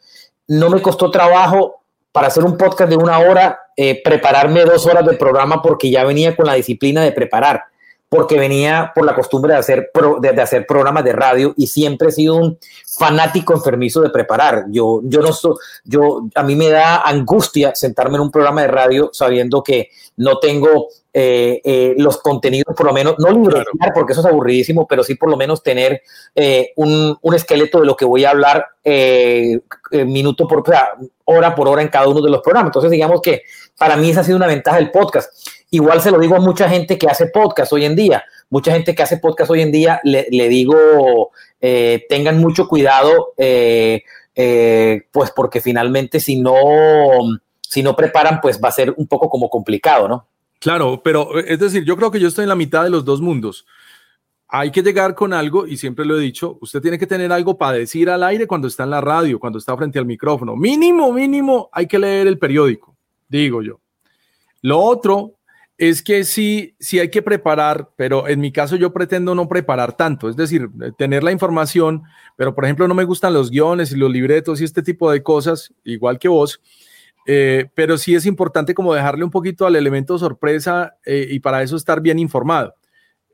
no me costó trabajo para hacer un podcast de una hora, eh, prepararme dos horas de programa porque ya venía con la disciplina de preparar porque venía por la costumbre de hacer, de, hacer programas de radio y siempre he sido un fanático enfermizo de preparar. Yo, yo no yo, a mí me da angustia sentarme en un programa de radio sabiendo que no tengo eh, eh, los contenidos, por lo menos, no librear, porque eso es aburridísimo, pero sí por lo menos tener eh, un, un, esqueleto de lo que voy a hablar minuto por, hora por hora en cada uno de los programas. Entonces, digamos que para mí esa ha sido una ventaja del podcast Igual se lo digo a mucha gente que hace podcast hoy en día. Mucha gente que hace podcast hoy en día le, digo, eh, tengan mucho cuidado, eh, eh, pues porque finalmente si no, si no preparan, pues va a ser un poco como complicado, ¿no? Claro, pero es decir, yo creo que yo estoy en la mitad de los dos mundos. Hay que llegar con algo, y siempre lo he dicho, usted tiene que tener algo para decir al aire cuando está en la radio, cuando está frente al micrófono. Mínimo, mínimo, hay que leer el periódico, digo yo. Lo otro es que sí, sí hay que preparar, pero en mi caso yo pretendo no preparar tanto, es decir, eh, tener la información, pero por ejemplo no me gustan los guiones y los libretos y este tipo de cosas, igual que vos, eh, pero sí es importante como dejarle un poquito al elemento sorpresa eh, y para eso estar bien informado.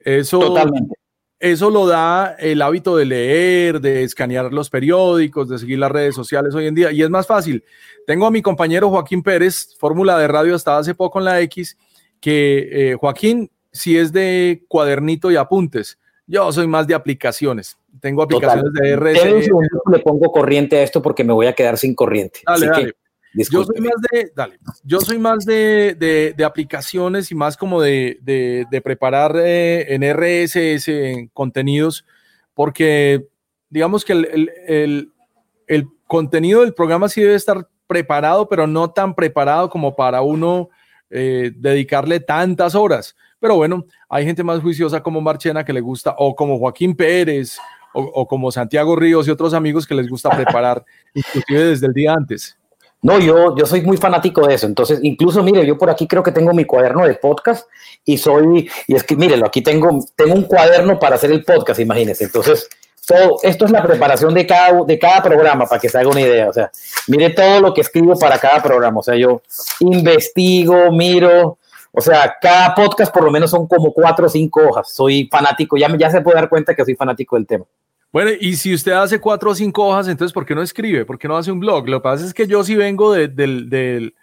Eso, Totalmente. Eso lo da el hábito de leer, de escanear los periódicos, de seguir las redes sociales hoy en día y es más fácil. Tengo a mi compañero Joaquín Pérez, fórmula de radio hasta hace poco en la X, que eh, Joaquín, si es de cuadernito y apuntes, yo soy más de aplicaciones. Tengo aplicaciones de RS. Le pongo corriente a esto porque me voy a quedar sin corriente. Dale, dale. yo soy más de, dale, yo soy más de, de, aplicaciones y más como de, de preparar eh, en RSS en contenidos, porque digamos que el, el, el, el, contenido del programa sí debe estar preparado, pero no tan preparado como para uno eh, dedicarle tantas horas. Pero bueno, hay gente más juiciosa como Marchena que le gusta, o como Joaquín Pérez, o, como Santiago Ríos y otros amigos que les gusta preparar, inclusive desde el día antes. No, yo, yo soy muy fanático de eso. Entonces, incluso, mire, yo por aquí creo que tengo mi cuaderno de podcast y soy, y es que, mírelo, aquí tengo, tengo un cuaderno para hacer el podcast, imagínense. Entonces, esto es la preparación de cada, de cada programa, para que se haga una idea. O sea, mire todo lo que escribo para cada programa. O sea, yo investigo, miro. O sea, cada podcast por lo menos son como cuatro o cinco hojas. Soy fanático, ya, ya se puede dar cuenta que soy fanático del tema. Bueno, y si usted hace cuatro o cinco hojas, entonces, ¿por qué no escribe? ¿Por qué no hace un blog? Lo que pasa es que yo sí vengo del, del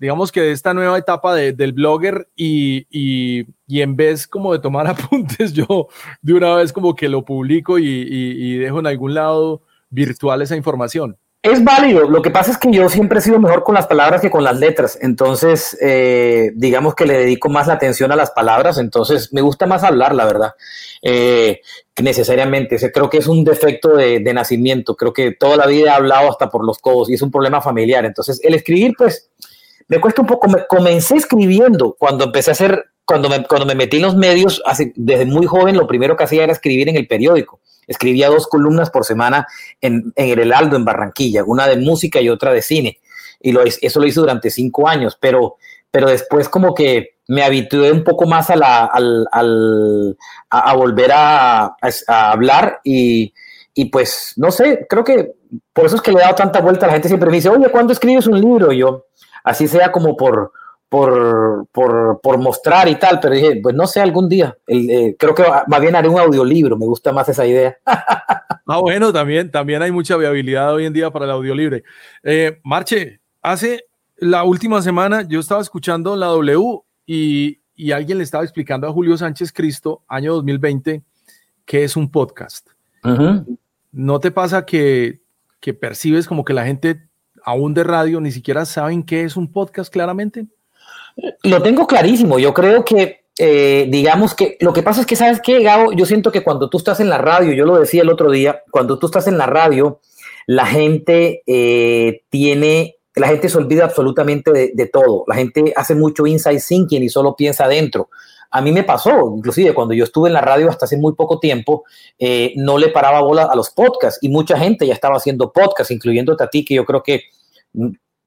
digamos que de esta nueva etapa del blogger y, y, en vez como de tomar apuntes, yo de una vez como que lo publico y, dejo en algún lado virtual esa información. Es válido, lo que pasa es que yo siempre he sido mejor con las palabras que con las letras, entonces eh, digamos que le dedico más la atención a las palabras, entonces me gusta más hablar, la verdad, eh, necesariamente, creo que es un defecto de, de nacimiento, creo que toda la vida he hablado hasta por los codos y es un problema familiar, entonces el escribir pues me cuesta un poco, me comencé escribiendo cuando empecé a hacer, cuando me, cuando me metí en los medios, desde muy joven lo primero que hacía era escribir en el periódico. Escribía dos columnas por semana en, en el Heraldo, en Barranquilla, una de música y otra de cine. Y lo, eso lo hice durante cinco años, pero pero después como que me habitué un poco más a, la, al, al, a, volver a, hablar y, y, pues no sé, creo que por eso es que le he dado tanta vuelta. La gente siempre me dice, oye, ¿cuándo escribes un libro? Y yo, así sea como por, por, por, por, mostrar y tal, pero dije, pues no sé, algún día. Eh, creo que más bien haré un audiolibro, me gusta más esa idea. ah, bueno, también, también hay mucha viabilidad hoy en día para el audiolibre. Eh, Marche, hace la última semana yo estaba escuchando la W y, y alguien le estaba explicando a Julio Sánchez Cristo, año 2020, que es un podcast. ¿No te pasa que, que percibes como que la gente aún de radio ni siquiera saben qué es un podcast claramente? Lo tengo clarísimo. Yo creo que, eh, digamos que lo que pasa es que, ¿sabes qué, Gabo? Yo siento que cuando tú estás en la radio, yo lo decía el otro día, cuando tú estás en la radio, la gente eh, tiene, la gente se olvida absolutamente de, todo. La gente hace mucho inside thinking y solo piensa adentro. A mí me pasó, inclusive cuando yo estuve en la radio hasta hace muy poco tiempo, eh, no le paraba bola a los podcasts y mucha gente ya estaba haciendo podcasts, incluyéndote a ti, que yo creo que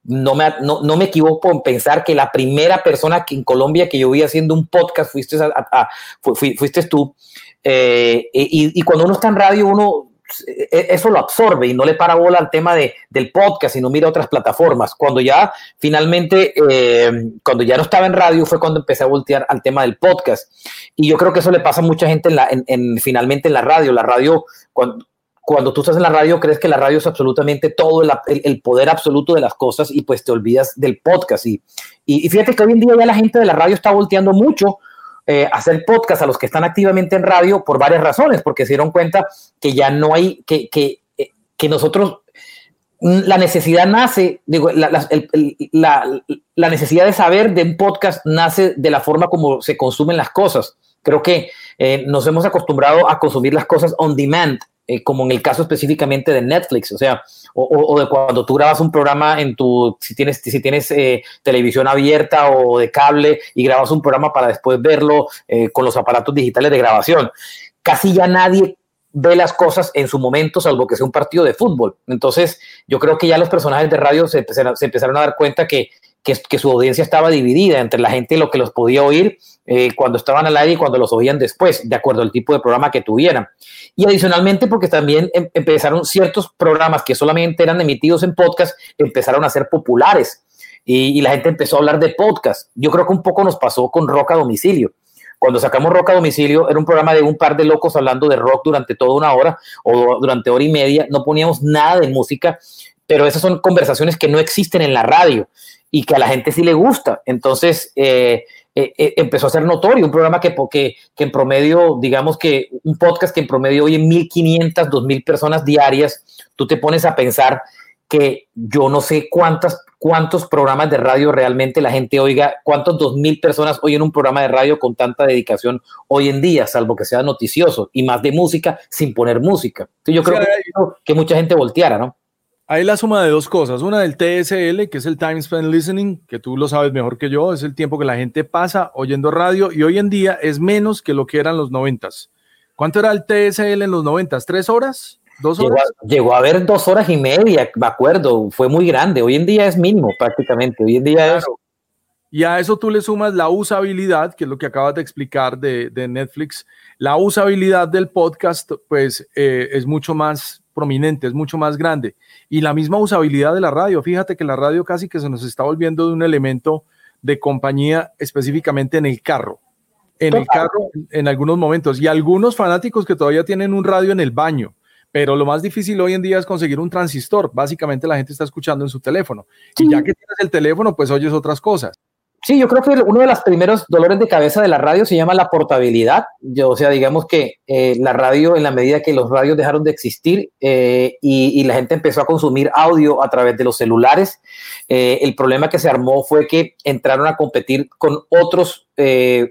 no me, no, me equivoco en pensar que la primera persona que en Colombia que yo vi haciendo un podcast fuiste, tú. Eh, y, cuando uno está en radio, uno eso lo absorbe y no le para bola al tema de, del podcast y no mira otras plataformas. Cuando ya finalmente, eh, cuando ya no estaba en radio, fue cuando empecé a voltear al tema del podcast. Y yo creo que eso le pasa a mucha gente en la, en, finalmente en la radio. La radio, cuando, cuando tú estás en la radio crees que la radio es absolutamente todo el, poder absoluto de las cosas y pues te olvidas del podcast. Y, y, fíjate que hoy en día ya la gente de la radio está volteando mucho eh, hacer podcast a los que están activamente en radio por varias razones, porque se dieron cuenta que ya no hay, que, que, eh, que nosotros, mm, la necesidad nace, digo, la, la, la necesidad de saber de un podcast nace de la forma como se consumen las cosas. Creo que eh, nos hemos acostumbrado a consumir las cosas on demand eh, como en el caso específicamente de Netflix, o sea, o, de cuando tú grabas un programa en tu, si tienes, si tienes eh, televisión abierta o de cable y grabas un programa para después verlo eh, con los aparatos digitales de grabación. Casi ya nadie ve las cosas en su momento, salvo que sea un partido de fútbol. Entonces, yo creo que ya los personajes de radio se empezaron a dar cuenta que que, su audiencia estaba dividida entre la gente lo que los podía oír eh, cuando estaban al aire y cuando los oían después, de acuerdo al tipo de programa que tuvieran. Y adicionalmente porque también em, empezaron ciertos programas que solamente eran emitidos en podcast, empezaron a ser populares y, la gente empezó a hablar de podcast. Yo creo que un poco nos pasó con Rock a Domicilio. Cuando sacamos Rock a Domicilio, era un programa de un par de locos hablando de rock durante toda una hora o durante hora y media. No poníamos nada de música, pero esas son conversaciones que no existen en la radio y que a la gente sí le gusta. Entonces, eh, eh, eh, empezó a ser notorio, un programa que, que, que, en promedio, digamos que un podcast que en promedio oye 1.500, 2.000 personas diarias, tú te pones a pensar que yo no sé cuántas, cuántos programas de radio realmente la gente oiga, cuántos 2.000 personas oyen un programa de radio con tanta dedicación hoy en día, salvo que sea noticioso y más de música sin poner música. Entonces yo creo que, que mucha gente volteara, ¿no? Hay la suma de dos cosas. Una del TSL, que es el Time Spent Listening, que tú lo sabes mejor que yo, es el tiempo que la gente pasa oyendo radio y hoy en día es menos que lo que eran los noventas. ¿Cuánto era el TSL en los noventas? ¿Tres horas? ¿Dos horas? Llegó a, haber dos horas y media, me acuerdo, fue muy grande. Hoy en día es mínimo prácticamente. Hoy en día es... Y a eso tú le sumas la usabilidad, que es lo que acabas de explicar de, Netflix. La usabilidad del podcast, pues, eh, es mucho más prominente, es mucho más grande. Y la misma usabilidad de la radio. Fíjate que la radio casi que se nos está volviendo de un elemento de compañía específicamente en el carro. En el carro en algunos momentos. Y algunos fanáticos que todavía tienen un radio en el baño. Pero lo más difícil hoy en día es conseguir un transistor. Básicamente la gente está escuchando en su teléfono. Y ya que tienes el teléfono, pues oyes otras cosas. Sí, yo creo que uno de los primeros dolores de cabeza de la radio se llama la portabilidad. Yo, o sea, digamos que eh, la radio, en la medida que los radios dejaron de existir eh, y, la gente empezó a consumir audio a través de los celulares, eh, el problema que se armó fue que entraron a competir con otros,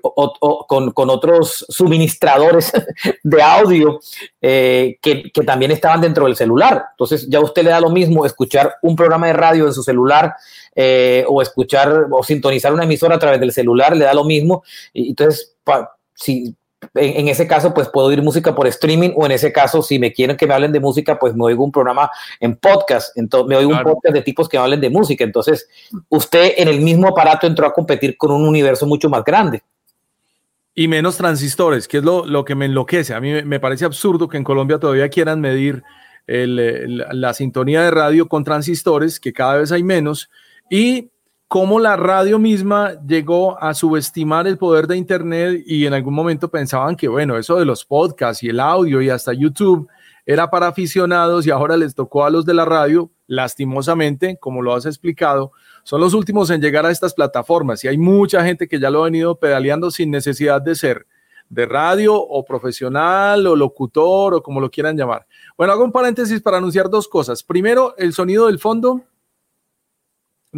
con, con, otros suministradores de audio que, que también estaban dentro del celular. Entonces, ya usted le da lo mismo escuchar un programa de radio en su celular eh, o escuchar o sintonizar una emisora a través del celular, le da lo mismo. Entonces, si en, ese caso, pues puedo oír música por streaming o en ese caso, si me quieren que me hablen de música, pues me oigo un programa en podcast, entonces me oigo un podcast de tipos que hablen de música. Entonces, usted en el mismo aparato entró a competir con un universo mucho más grande. Y menos transistores, que es lo, lo que me enloquece. A mí me parece absurdo que en Colombia todavía quieran medir la sintonía de radio con transistores, que cada vez hay menos, y cómo la radio misma llegó a subestimar el poder de Internet y en algún momento pensaban que, bueno, eso de los podcasts y el audio y hasta YouTube era para aficionados y ahora les tocó a los de la radio, lastimosamente, como lo has explicado, son los últimos en llegar a estas plataformas y hay mucha gente que ya lo ha venido pedaleando sin necesidad de ser de radio o profesional o locutor o como lo quieran llamar. Bueno, hago un paréntesis para anunciar dos cosas. Primero, el sonido del fondo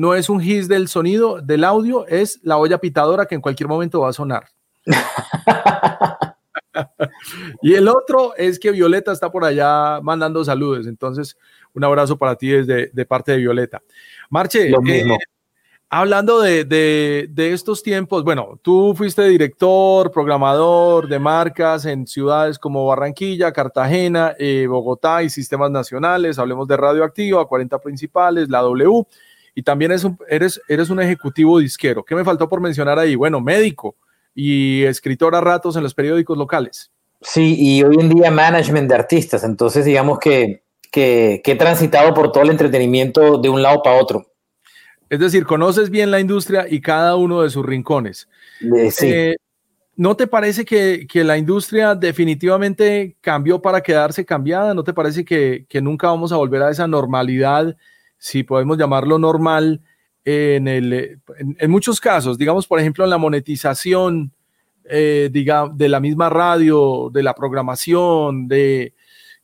no es un his del sonido, del audio, es la olla pitadora que en cualquier momento va a sonar. y el otro es que Violeta está por allá mandando saludos. Entonces, un abrazo para ti desde de parte de Violeta. Marche, eh, hablando de, estos tiempos, bueno, tú fuiste director, programador de marcas en ciudades como Barranquilla, Cartagena, eh, Bogotá y sistemas nacionales. Hablemos de Radioactiva, 40 principales, la W y también es un, eres, eres un ejecutivo disquero. ¿Qué me faltó por mencionar ahí? Bueno, médico y escritor a ratos en los periódicos locales. Sí, y hoy en día management de artistas. Entonces, digamos que, que, he transitado por todo el entretenimiento de un lado para otro. Es decir, conoces bien la industria y cada uno de sus rincones. Sí. Eh, ¿No te parece que, que, la industria definitivamente cambió para quedarse cambiada? ¿No te parece que, que nunca vamos a volver a esa normalidad si podemos llamarlo normal, en, el, en, muchos casos, digamos, por ejemplo, en la monetización eh, de la misma radio, de la programación, de,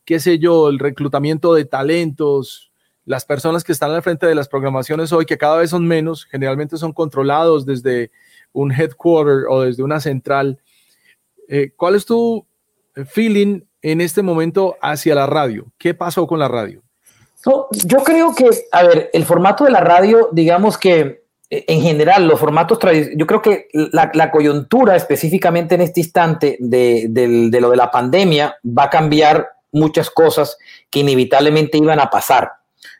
qué sé yo, el reclutamiento de talentos, las personas que están al frente de las programaciones hoy, que cada vez son menos, generalmente son controlados desde un headquarter o desde una central. Eh, ¿Cuál es tu feeling en este momento hacia la radio? ¿Qué pasó con la radio? Yo creo que, a ver, el formato de la radio, digamos que eh, en general, los formatos tradicionales, yo creo que la, coyuntura específicamente en este instante de, lo de la pandemia va a cambiar muchas cosas que inevitablemente iban a pasar.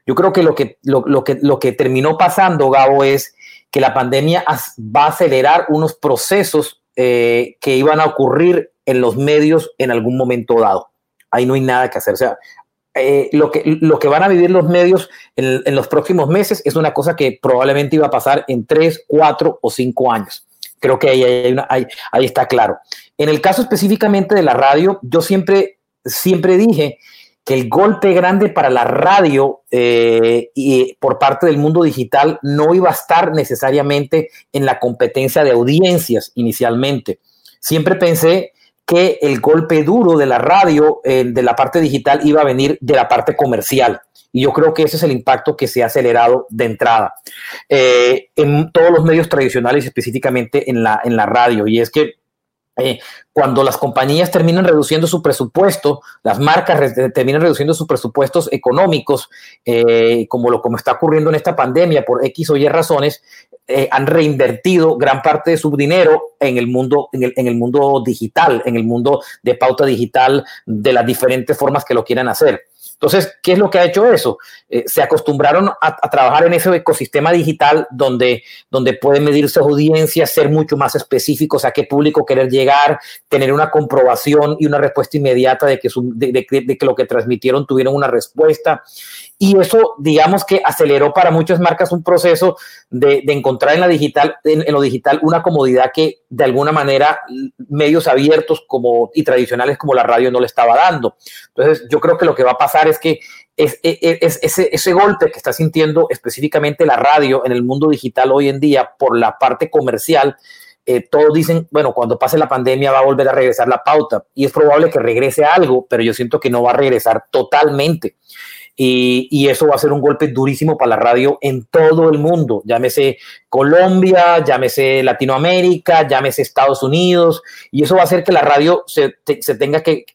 Yo creo que lo que, lo, que, lo que terminó pasando, Gabo, es que la pandemia va a acelerar unos procesos eh, que iban a ocurrir en los medios en algún momento dado. Ahí no hay nada que hacer. O sea, eh, lo, que, lo que van a vivir los medios en, los próximos meses es una cosa que probablemente iba a pasar en tres, cuatro o cinco años. Creo que ahí, está claro. En el caso específicamente de la radio, yo siempre, siempre dije que el golpe grande para la radio eh, y por parte del mundo digital no iba a estar necesariamente en la competencia de audiencias inicialmente. Siempre pensé que el golpe duro de la radio, eh, de la parte digital, iba a venir de la parte comercial. Y yo creo que ese es el impacto que se ha acelerado de entrada eh, en todos los medios tradicionales, específicamente en la, en la radio. Y es que eh, cuando las compañías terminan reduciendo su presupuesto, las marcas terminan reduciendo sus presupuestos económicos, como lo como está ocurriendo en esta pandemia por X o Y razones, eh, han reinvertido gran parte de su dinero en el mundo, en el, en el, mundo digital, en el mundo de pauta digital, de las diferentes formas que lo quieran hacer. Entonces, ¿qué es lo que ha hecho eso? Eh, se acostumbraron a, trabajar en ese ecosistema digital donde, donde pueden medirse audiencias, ser mucho más específicos a qué público querer llegar, tener una comprobación y una respuesta inmediata de que, de que lo que transmitieron tuvieron una respuesta y eso, digamos que aceleró para muchas marcas un proceso de, encontrar en la digital, en, lo digital, una comodidad que de alguna manera medios abiertos como y tradicionales como la radio no le estaba dando. Entonces, yo creo que lo que va a pasar es que es, ese, ese golpe que está sintiendo específicamente la radio en el mundo digital hoy en día por la parte comercial, eh, todos dicen, bueno, cuando pase la pandemia va a volver a regresar la pauta y es probable que regrese algo, pero yo siento que no va a regresar totalmente. Y, eso va a ser un golpe durísimo para la radio en todo el mundo, llámese Colombia, llámese Latinoamérica, llámese Estados Unidos, y eso va a hacer que la radio se, tenga que,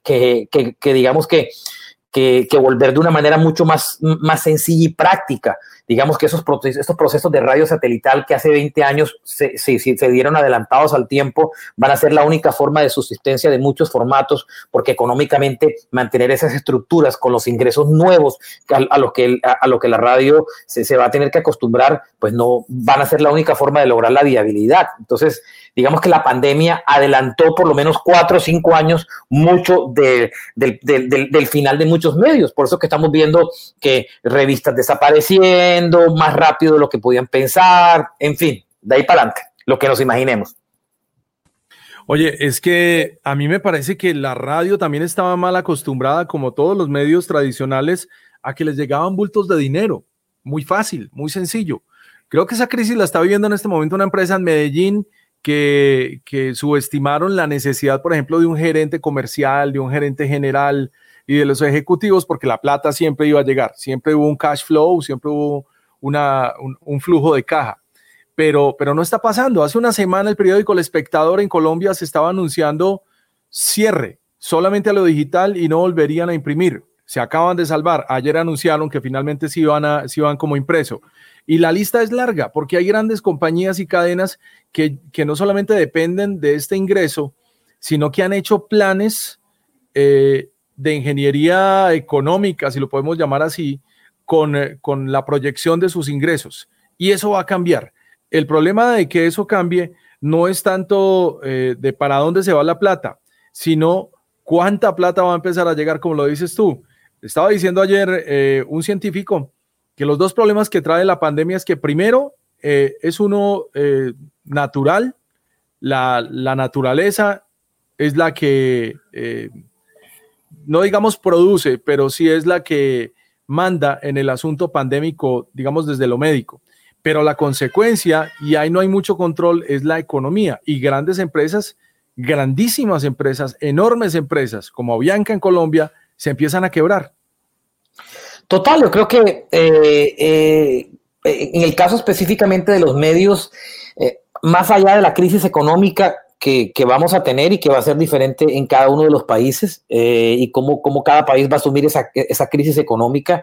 digamos que, que, volver de una manera mucho más, más sencilla y práctica. digamos que esos procesos, estos procesos de radio satelital que hace 20 años se, se, dieron adelantados al tiempo, van a ser la única forma de subsistencia de muchos formatos, porque económicamente mantener esas estructuras con los ingresos nuevos a, a lo, que, a, lo que la radio se, se va a tener que acostumbrar, pues no van a ser la única forma de lograr la viabilidad. Entonces, digamos que la pandemia adelantó por lo menos cuatro o cinco años mucho de, de, de, del final de muchos medios. Por eso que estamos viendo que revistas desapareciendo más rápido de lo que podían pensar, en fin, de ahí para adelante, lo que nos imaginemos. Oye, es que a mí me parece que la radio también estaba mal acostumbrada, como todos los medios tradicionales, a que les llegaban bultos de dinero. Muy fácil, muy sencillo. Creo que esa crisis la está viviendo en este momento una empresa en Medellín que, subestimaron la necesidad, por ejemplo, de un gerente comercial, de un gerente general y de los ejecutivos, porque la plata siempre iba a llegar. Siempre hubo un cash flow, siempre hubo una, un, un flujo de caja pero, pero no está pasando. Hace una semana el periódico El Espectador en Colombia se estaba anunciando cierre solamente a lo digital y no volverían a imprimir. Se acaban de salvar. Ayer anunciaron que finalmente sí iban, a, sí iban como impreso. Y la lista es larga porque hay grandes compañías y cadenas que, que no solamente dependen de este ingreso, sino que han hecho planes eh, de ingeniería económica, si lo podemos llamar así, con, eh, con la proyección de sus ingresos. Y eso va a cambiar. El problema de que eso cambie no es tanto eh, de para dónde se va la plata, sino cuánta plata va a empezar a llegar, como lo dices tú. Estaba diciendo ayer un científico que los dos problemas que trae la pandemia es que primero eh, es uno eh, natural, la, la, naturaleza es la que, eh, no digamos produce, pero sí es la que manda en el asunto pandémico, digamos desde lo médico pero la consecuencia, y ahí no hay mucho control, es la economía. Y grandes empresas, grandísimas empresas, enormes empresas, como Bianca en Colombia, se empiezan a quebrar. Total, yo creo que eh, eh, en el caso específicamente de los medios, eh, más allá de la crisis económica que, que, vamos a tener y que va a ser diferente en cada uno de los países eh, y cómo, cómo, cada país va a asumir esa, esa crisis económica,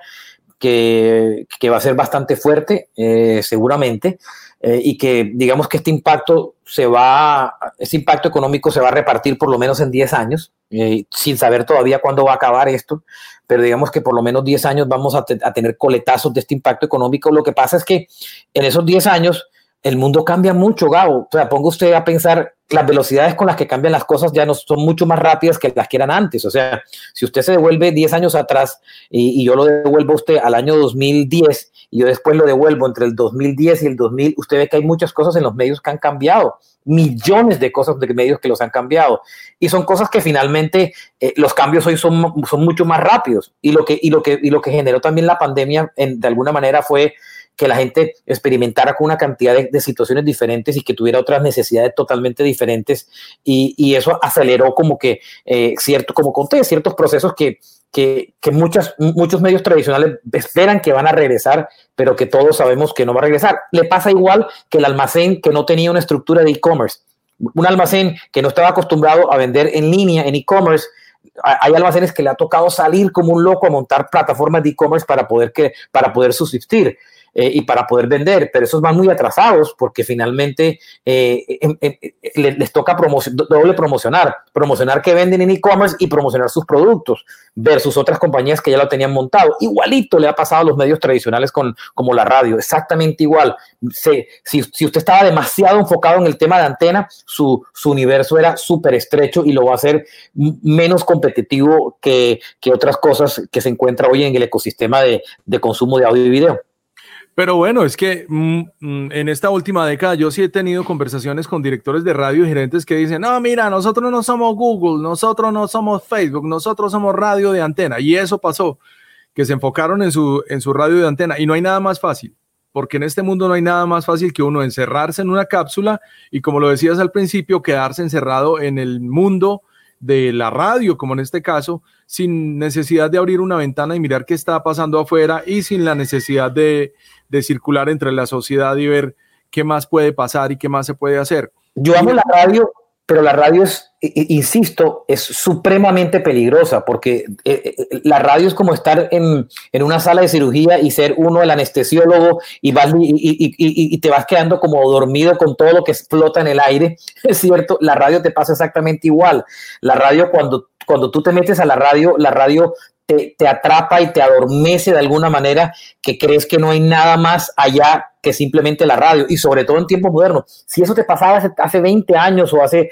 que, que, va a ser bastante fuerte, eh, seguramente, eh, y que digamos que este impacto se va, este impacto económico se va a repartir por lo menos en 10 años, eh, sin saber todavía cuándo va a acabar esto, pero digamos que por lo menos 10 años vamos a, a, tener coletazos de este impacto económico. Lo que pasa es que en esos 10 años el mundo cambia mucho, Gabo. O sea, ponga usted a pensar, las velocidades con las que cambian las cosas ya no son mucho más rápidas que las que eran antes. O sea, si usted se devuelve 10 años atrás y, yo lo devuelvo a usted al año 2010 y yo después lo devuelvo entre el 2010 y el 2000, usted ve que hay muchas cosas en los medios que han cambiado, millones de cosas de medios que los han cambiado. Y son cosas que finalmente eh, los cambios hoy son, son mucho más rápidos. Y lo que, y lo que, y lo que generó también la pandemia en, de alguna manera fue que la gente experimentara con una cantidad de, situaciones diferentes y que tuviera otras necesidades totalmente diferentes y, eso aceleró como que eh, cierto, como conté, ciertos procesos que, que, que muchos medios tradicionales esperan que van a regresar, pero que todos sabemos que no va a regresar. Le pasa igual que el almacén que no tenía una estructura de e-commerce. Un almacén que no estaba acostumbrado a vender en línea, en e-commerce, hay almacenes que le ha tocado salir como un loco a montar plataformas de e-commerce para para poder subsistir eh, y para poder vender, pero esos van muy atrasados porque finalmente eh, eh, eh les, toca doble promocionar, promocionar que venden en e-commerce y promocionar sus productos versus otras compañías que ya lo tenían montado. Igualito le ha pasado a los medios tradicionales con, como la radio, exactamente igual. Si, si, usted estaba demasiado enfocado en el tema de antena, su, su universo era súper estrecho y lo va a hacer menos competitivo que, que otras cosas que se encuentra hoy en el ecosistema de, de consumo de audio y video. Pero bueno, es que mm, en esta última década yo sí he tenido conversaciones con directores de radio y gerentes que dicen, no, mira, nosotros no somos Google, nosotros no somos Facebook, nosotros somos radio de antena. Y eso pasó, que se enfocaron en su, en su radio de antena. Y no hay nada más fácil, porque en este mundo no hay nada más fácil que uno encerrarse en una cápsula y como lo decías al principio, quedarse encerrado en el mundo de la radio, como en este caso, sin necesidad de abrir una ventana y mirar qué está pasando afuera y sin la necesidad de de circular entre la sociedad y ver qué más puede pasar y qué más se puede hacer. Yo amo la radio, pero la radio es, insisto, es supremamente peligrosa porque eh, eh, la radio es como estar en, una sala de cirugía y ser uno el anestesiólogo y, vas, y, te vas quedando como dormido con todo lo que explota en el aire. Es cierto, la radio te pasa exactamente igual. La radio, cuando, cuando tú te metes a la radio, la radio te, atrapa y te adormece de alguna manera que crees que no hay nada más allá que simplemente la radio y sobre todo en tiempos modernos. Si eso te pasaba hace, hace 20 años o hace,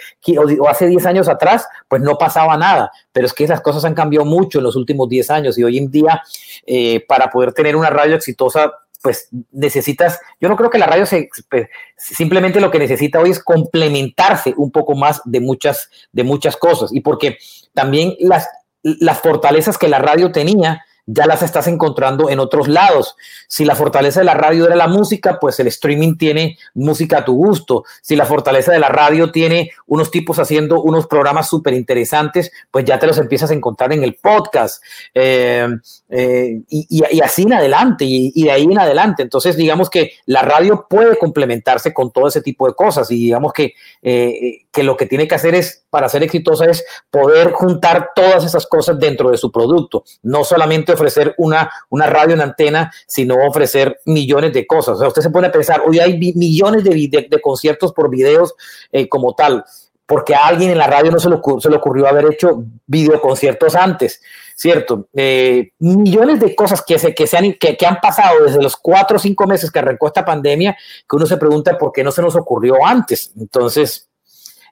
o hace 10 años atrás, pues no pasaba nada. Pero es que esas cosas han cambiado mucho en los últimos 10 años y hoy en día eh, para poder tener una radio exitosa pues necesitas, yo no creo que la radio se, pues, simplemente lo que necesita hoy es complementarse un poco más de muchas, de muchas cosas. Y porque también las, las fortalezas que la radio tenía ya las estás encontrando en otros lados. Si la fortaleza de la radio era la música, pues el streaming tiene música a tu gusto. Si la fortaleza de la radio tiene unos tipos haciendo unos programas súper interesantes, pues ya te los empiezas a encontrar en el podcast. Eh, eh, y, así en adelante, y, de ahí en adelante. Entonces, digamos que la radio puede complementarse con todo ese tipo de cosas. Y digamos que, eh, que lo que tiene que hacer es, para ser exitosa, es poder juntar todas esas cosas dentro de su producto. No solamente ofrecer una, una radio en antena, sino ofrecer millones de cosas. O sea, usted se pone a pensar, hoy hay millones de, de, conciertos por videos eh, como tal, porque a alguien en la radio no se le, se le ocurrió haber hecho videoconciertos antes, ¿cierto? Eh, millones de cosas que, se, que, se han, que, que, han pasado desde los cuatro o cinco meses que arrancó esta pandemia, que uno se pregunta por qué no se nos ocurrió antes. Entonces,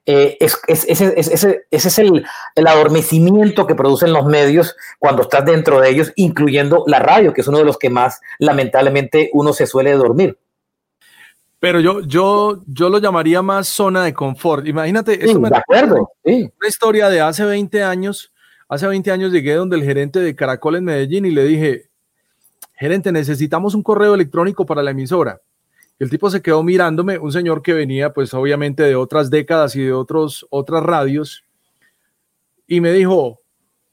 eh, es, ese, es el, adormecimiento que producen los medios cuando estás dentro de ellos, incluyendo la radio, que es uno de los que más lamentablemente uno se suele dormir. Pero yo, yo, yo lo llamaría más zona de confort. Imagínate, eso me de acuerdo, una historia de hace 20 años. Hace 20 años llegué donde el gerente de Caracol en Medellín y le dije, gerente, necesitamos un correo electrónico para la emisora. El tipo se quedó mirándome, un señor que venía pues obviamente de otras décadas y de otros, otras radios, y me dijo,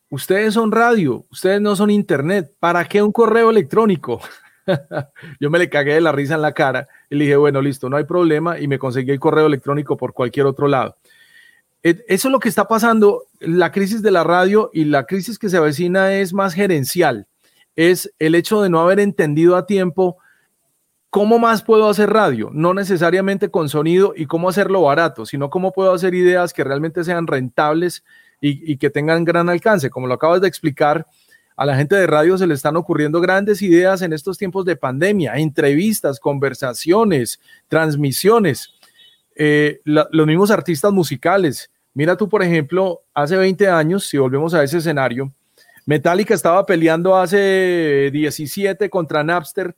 ustedes son radio, ustedes no son internet, ¿para qué un correo electrónico? Yo me le cagué de la risa en la cara y le dije, bueno, listo, no hay problema y me conseguí el correo electrónico por cualquier otro lado. Eso es lo que está pasando, la crisis de la radio y la crisis que se avecina es más gerencial, es el hecho de no haber entendido a tiempo ¿Cómo más puedo hacer radio? No necesariamente con sonido y cómo hacerlo barato, sino cómo puedo hacer ideas que realmente sean rentables y, que tengan gran alcance. Como lo acabas de explicar, a la gente de radio se le están ocurriendo grandes ideas en estos tiempos de pandemia, entrevistas, conversaciones, transmisiones. Eh, los mismos artistas musicales. Mira tú, por ejemplo, hace 20 años, si volvemos a ese escenario, Metallica estaba peleando hace 17 contra Napster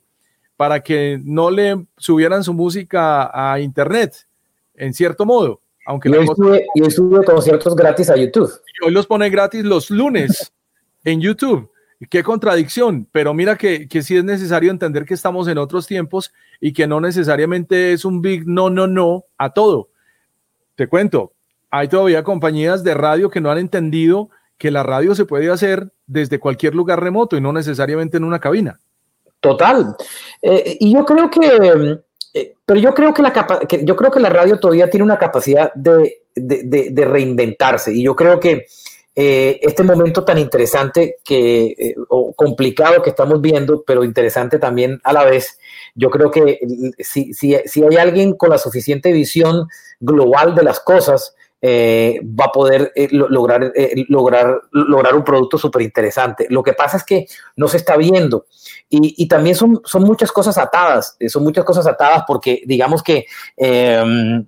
para que no le subieran su música a internet, en cierto modo. Aunque y, hoy sube, conciertos gratis a YouTube. Y hoy los pone gratis los lunes en YouTube. Qué contradicción, pero mira que, que sí es necesario entender que estamos en otros tiempos y que no necesariamente es un big no, no, no a todo. Te cuento, hay todavía compañías de radio que no han entendido que la radio se puede hacer desde cualquier lugar remoto y no necesariamente en una cabina. Total. Eh, y yo creo que, eh, pero yo creo que, la que, yo creo que la radio todavía tiene una capacidad de, de, de, reinventarse. Y yo creo que eh, este momento tan interesante que, o complicado que estamos viendo, pero interesante también a la vez, yo creo que si, si, si hay alguien con la suficiente visión global de las cosas, eh, va a poder eh, lograr, eh, lograr, lograr un producto súper interesante. Lo que pasa es que no se está viendo y, también son, son muchas cosas atadas, son muchas cosas atadas porque digamos que em,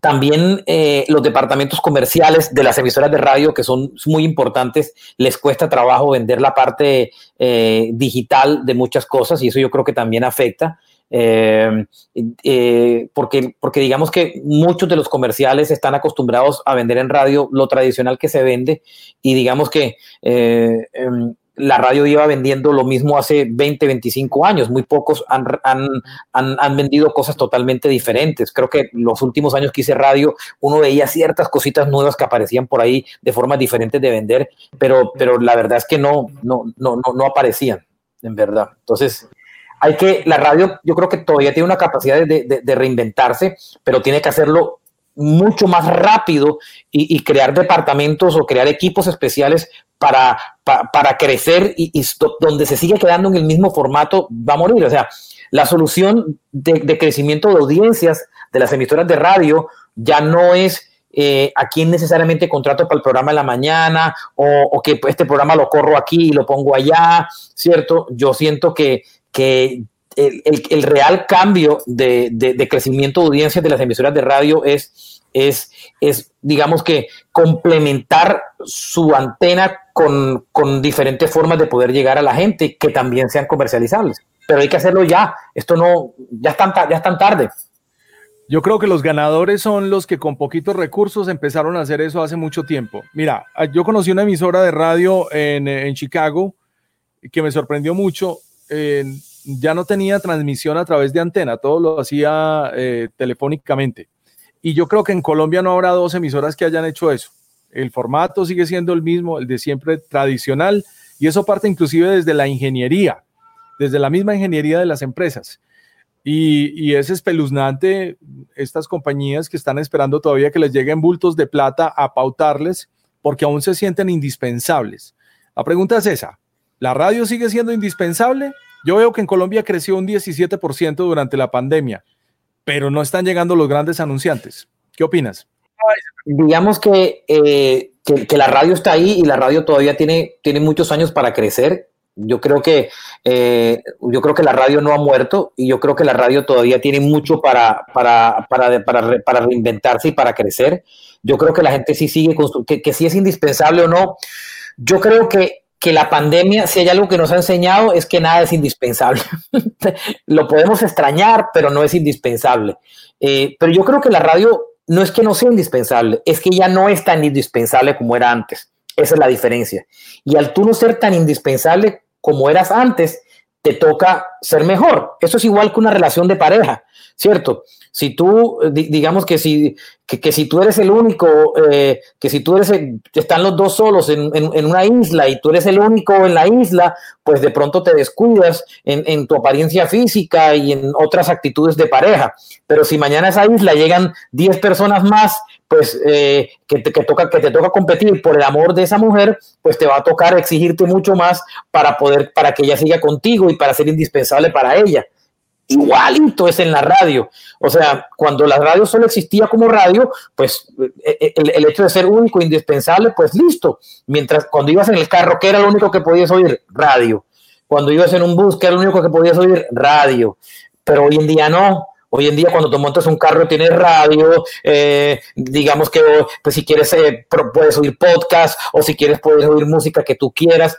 también los departamentos comerciales de las emisoras de radio, que son muy importantes, les cuesta trabajo vender la parte digital de muchas cosas y eso yo creo que también afecta. Eh, eh, porque, porque digamos que muchos de los comerciales están acostumbrados a vender en radio lo tradicional que se vende y digamos que eh, em, la radio lleva vendiendo lo mismo hace 20, 25 años. Muy pocos han, han, han, vendido cosas totalmente diferentes. Creo que los últimos años que hice radio, uno veía ciertas cositas nuevas que aparecían por ahí de formas diferentes de vender, pero, pero la verdad es que no, no, no, no, no aparecían, en verdad. Entonces, hay que, la radio yo creo que todavía tiene una capacidad de, reinventarse, pero tiene que hacerlo mucho más rápido y, crear departamentos o crear equipos especiales para, para crecer y, donde se sigue quedando en el mismo formato va a morir. O sea, la solución de, crecimiento de audiencias de las emisoras de radio ya no es eh, a quién necesariamente contrato para el programa de la mañana o, que este programa lo corro aquí y lo pongo allá, ¿cierto? Yo siento que, que el, real cambio de, crecimiento de audiencias de las emisoras de radio es, es, es digamos que, complementar su antena con, con diferentes formas de poder llegar a la gente que también sean comercializables pero hay que hacerlo ya. Esto no, ya están, ya están tarde. Yo creo que los ganadores son los que con poquitos recursos empezaron a hacer eso hace mucho tiempo. Mira, yo conocí una emisora de radio en, en Chicago que me sorprendió mucho. Ya no tenía transmisión a través de antena, todo lo hacía eh, telefónicamente. Y yo creo que en Colombia no habrá dos emisoras que hayan hecho eso. El formato sigue siendo el mismo, el de siempre tradicional, y eso parte inclusive desde la ingeniería desde la misma ingeniería de las empresas. Y, es espeluznante estas compañías que están esperando todavía que les lleguen bultos de plata a pautarles porque aún se sienten indispensables. La pregunta es esa, ¿la radio sigue siendo indispensable? Yo veo que en Colombia creció un 17% durante la pandemia, pero no están llegando los grandes anunciantes. ¿Qué opinas? Digamos que, eh, que, la radio está ahí y la radio todavía tiene, tiene muchos años para crecer yo creo que eh, yo creo que la radio no ha muerto y yo creo que la radio todavía tiene mucho para, para, para, reinventarse y para crecer. Yo creo que la gente sí sigue, que, que sí es indispensable o no. Yo creo que, que la pandemia, si hay algo que nos ha enseñado, es que nada es indispensable. Lo podemos extrañar, pero no es indispensable. Eh, pero yo creo que la radio no es que no sea indispensable, es que ya no es tan indispensable como era antes. Esa es la diferencia. Y al tú no ser tan indispensable como eras antes, te toca ser mejor. Eso es igual que una relación de pareja, ¿cierto? Si tú, digamos que si, que, si tú eres el único, eh, que si tú eres, están los dos solos en, una isla y tú eres el único en la isla, pues de pronto te descuidas en, en, tu apariencia física y en otras actitudes de pareja. Pero si mañana a esa isla llegan 10 personas más, pues eh, que, te, toca, que te toca competir por el amor de esa mujer, pues te va a tocar exigirte mucho más para poder, para que ella siga contigo y para ser indispensable para ella. Igualito es en la radio. O sea, cuando la radio solo existía como radio, pues eh, eh, el, hecho de ser único, indispensable, pues listo. Mientras cuando ibas en el carro, ¿qué era lo único que podías oír? Radio. Cuando ibas en un bus, ¿qué era lo único que podías oír? Radio. Pero hoy en día no Hoy en día cuando tú montas un carro tienes radio, eh, digamos que pues si quieres eh, puedes oír podcast o si quieres puedes oír música que tú quieras.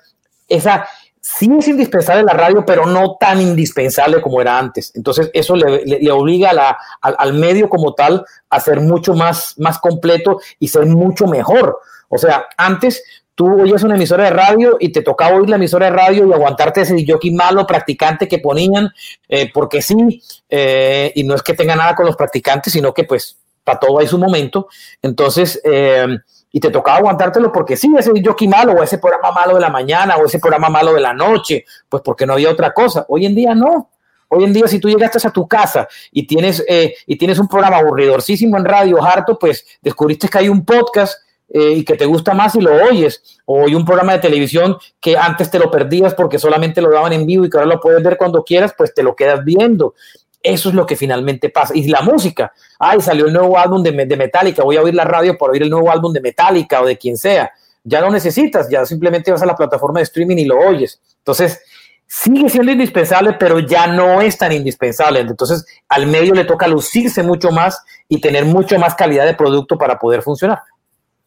Esa sí es indispensable la radio, pero no tan indispensable como era antes. Entonces eso le, obliga a la, al, medio como tal a ser mucho más, más completo y ser mucho mejor. O sea, antes tú oías una emisora de radio y te tocaba oír la emisora de radio y aguantarte ese jockey malo practicante que ponían, eh, porque sí, eh, y no es que tenga nada con los practicantes, sino que pues para todo hay su momento. Entonces, eh, y te tocaba aguantártelo porque sí, ese jockey malo o ese programa malo de la mañana o ese programa malo de la noche, pues porque no había otra cosa. Hoy en día no. Hoy en día, si tú llegaste a tu casa y tienes, y tienes un programa aburridorcísimo en radio, harto, pues descubriste que hay un podcast eh, y que te gusta más y lo oyes, o hay un programa de televisión que antes te lo perdías porque solamente lo daban en vivo y que ahora lo puedes ver cuando quieras, pues te lo quedas viendo. Eso es lo que finalmente pasa. Y la música, ay, salió el nuevo álbum de, de Metallica, voy a oír la radio por oír el nuevo álbum de Metallica o de quien sea. Ya no necesitas, ya simplemente vas a la plataforma de streaming y lo oyes. Entonces, sigue siendo indispensable, pero ya no es tan indispensable. Entonces, al medio le toca lucirse mucho más y tener mucho más calidad de producto para poder funcionar.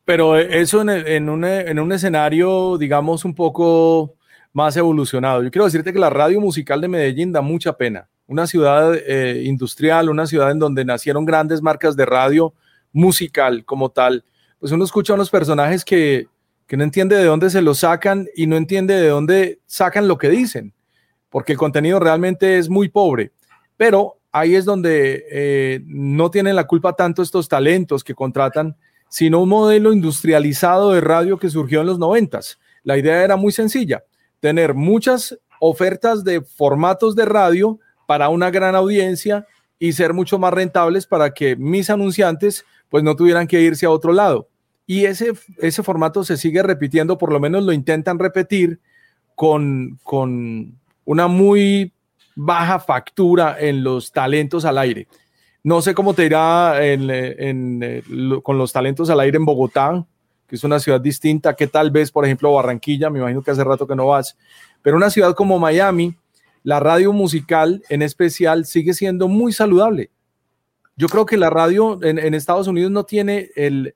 Pero eso en, un, escenario, digamos, un poco más evolucionado. Yo quiero decirte que la radio musical de Medellín da mucha pena. Una ciudad eh, industrial, una ciudad en donde nacieron grandes marcas de radio musical como tal. Pues uno escucha a unos personajes que, no entiende de dónde se lo sacan y no entiende de dónde sacan lo que dicen, porque el contenido realmente es muy pobre. Pero ahí es donde eh, no tienen la culpa tanto estos talentos que contratan sino un modelo industrializado de radio que surgió en los noventas. La idea era muy sencilla, tener muchas ofertas de formatos de radio para una gran audiencia y ser mucho más rentables para que mis anunciantes pues no tuvieran que irse a otro lado. Y ese, ese formato se sigue repitiendo, por lo menos lo intentan repetir con, con una muy baja factura en los talentos al aire. No sé cómo te irá con los talentos al aire en Bogotá, que es una ciudad distinta que tal vez, por ejemplo, Barranquilla, me imagino que hace rato que no vas, pero una ciudad como Miami, la radio musical en especial sigue siendo muy saludable. Yo creo que la radio en Estados Unidos no tiene el,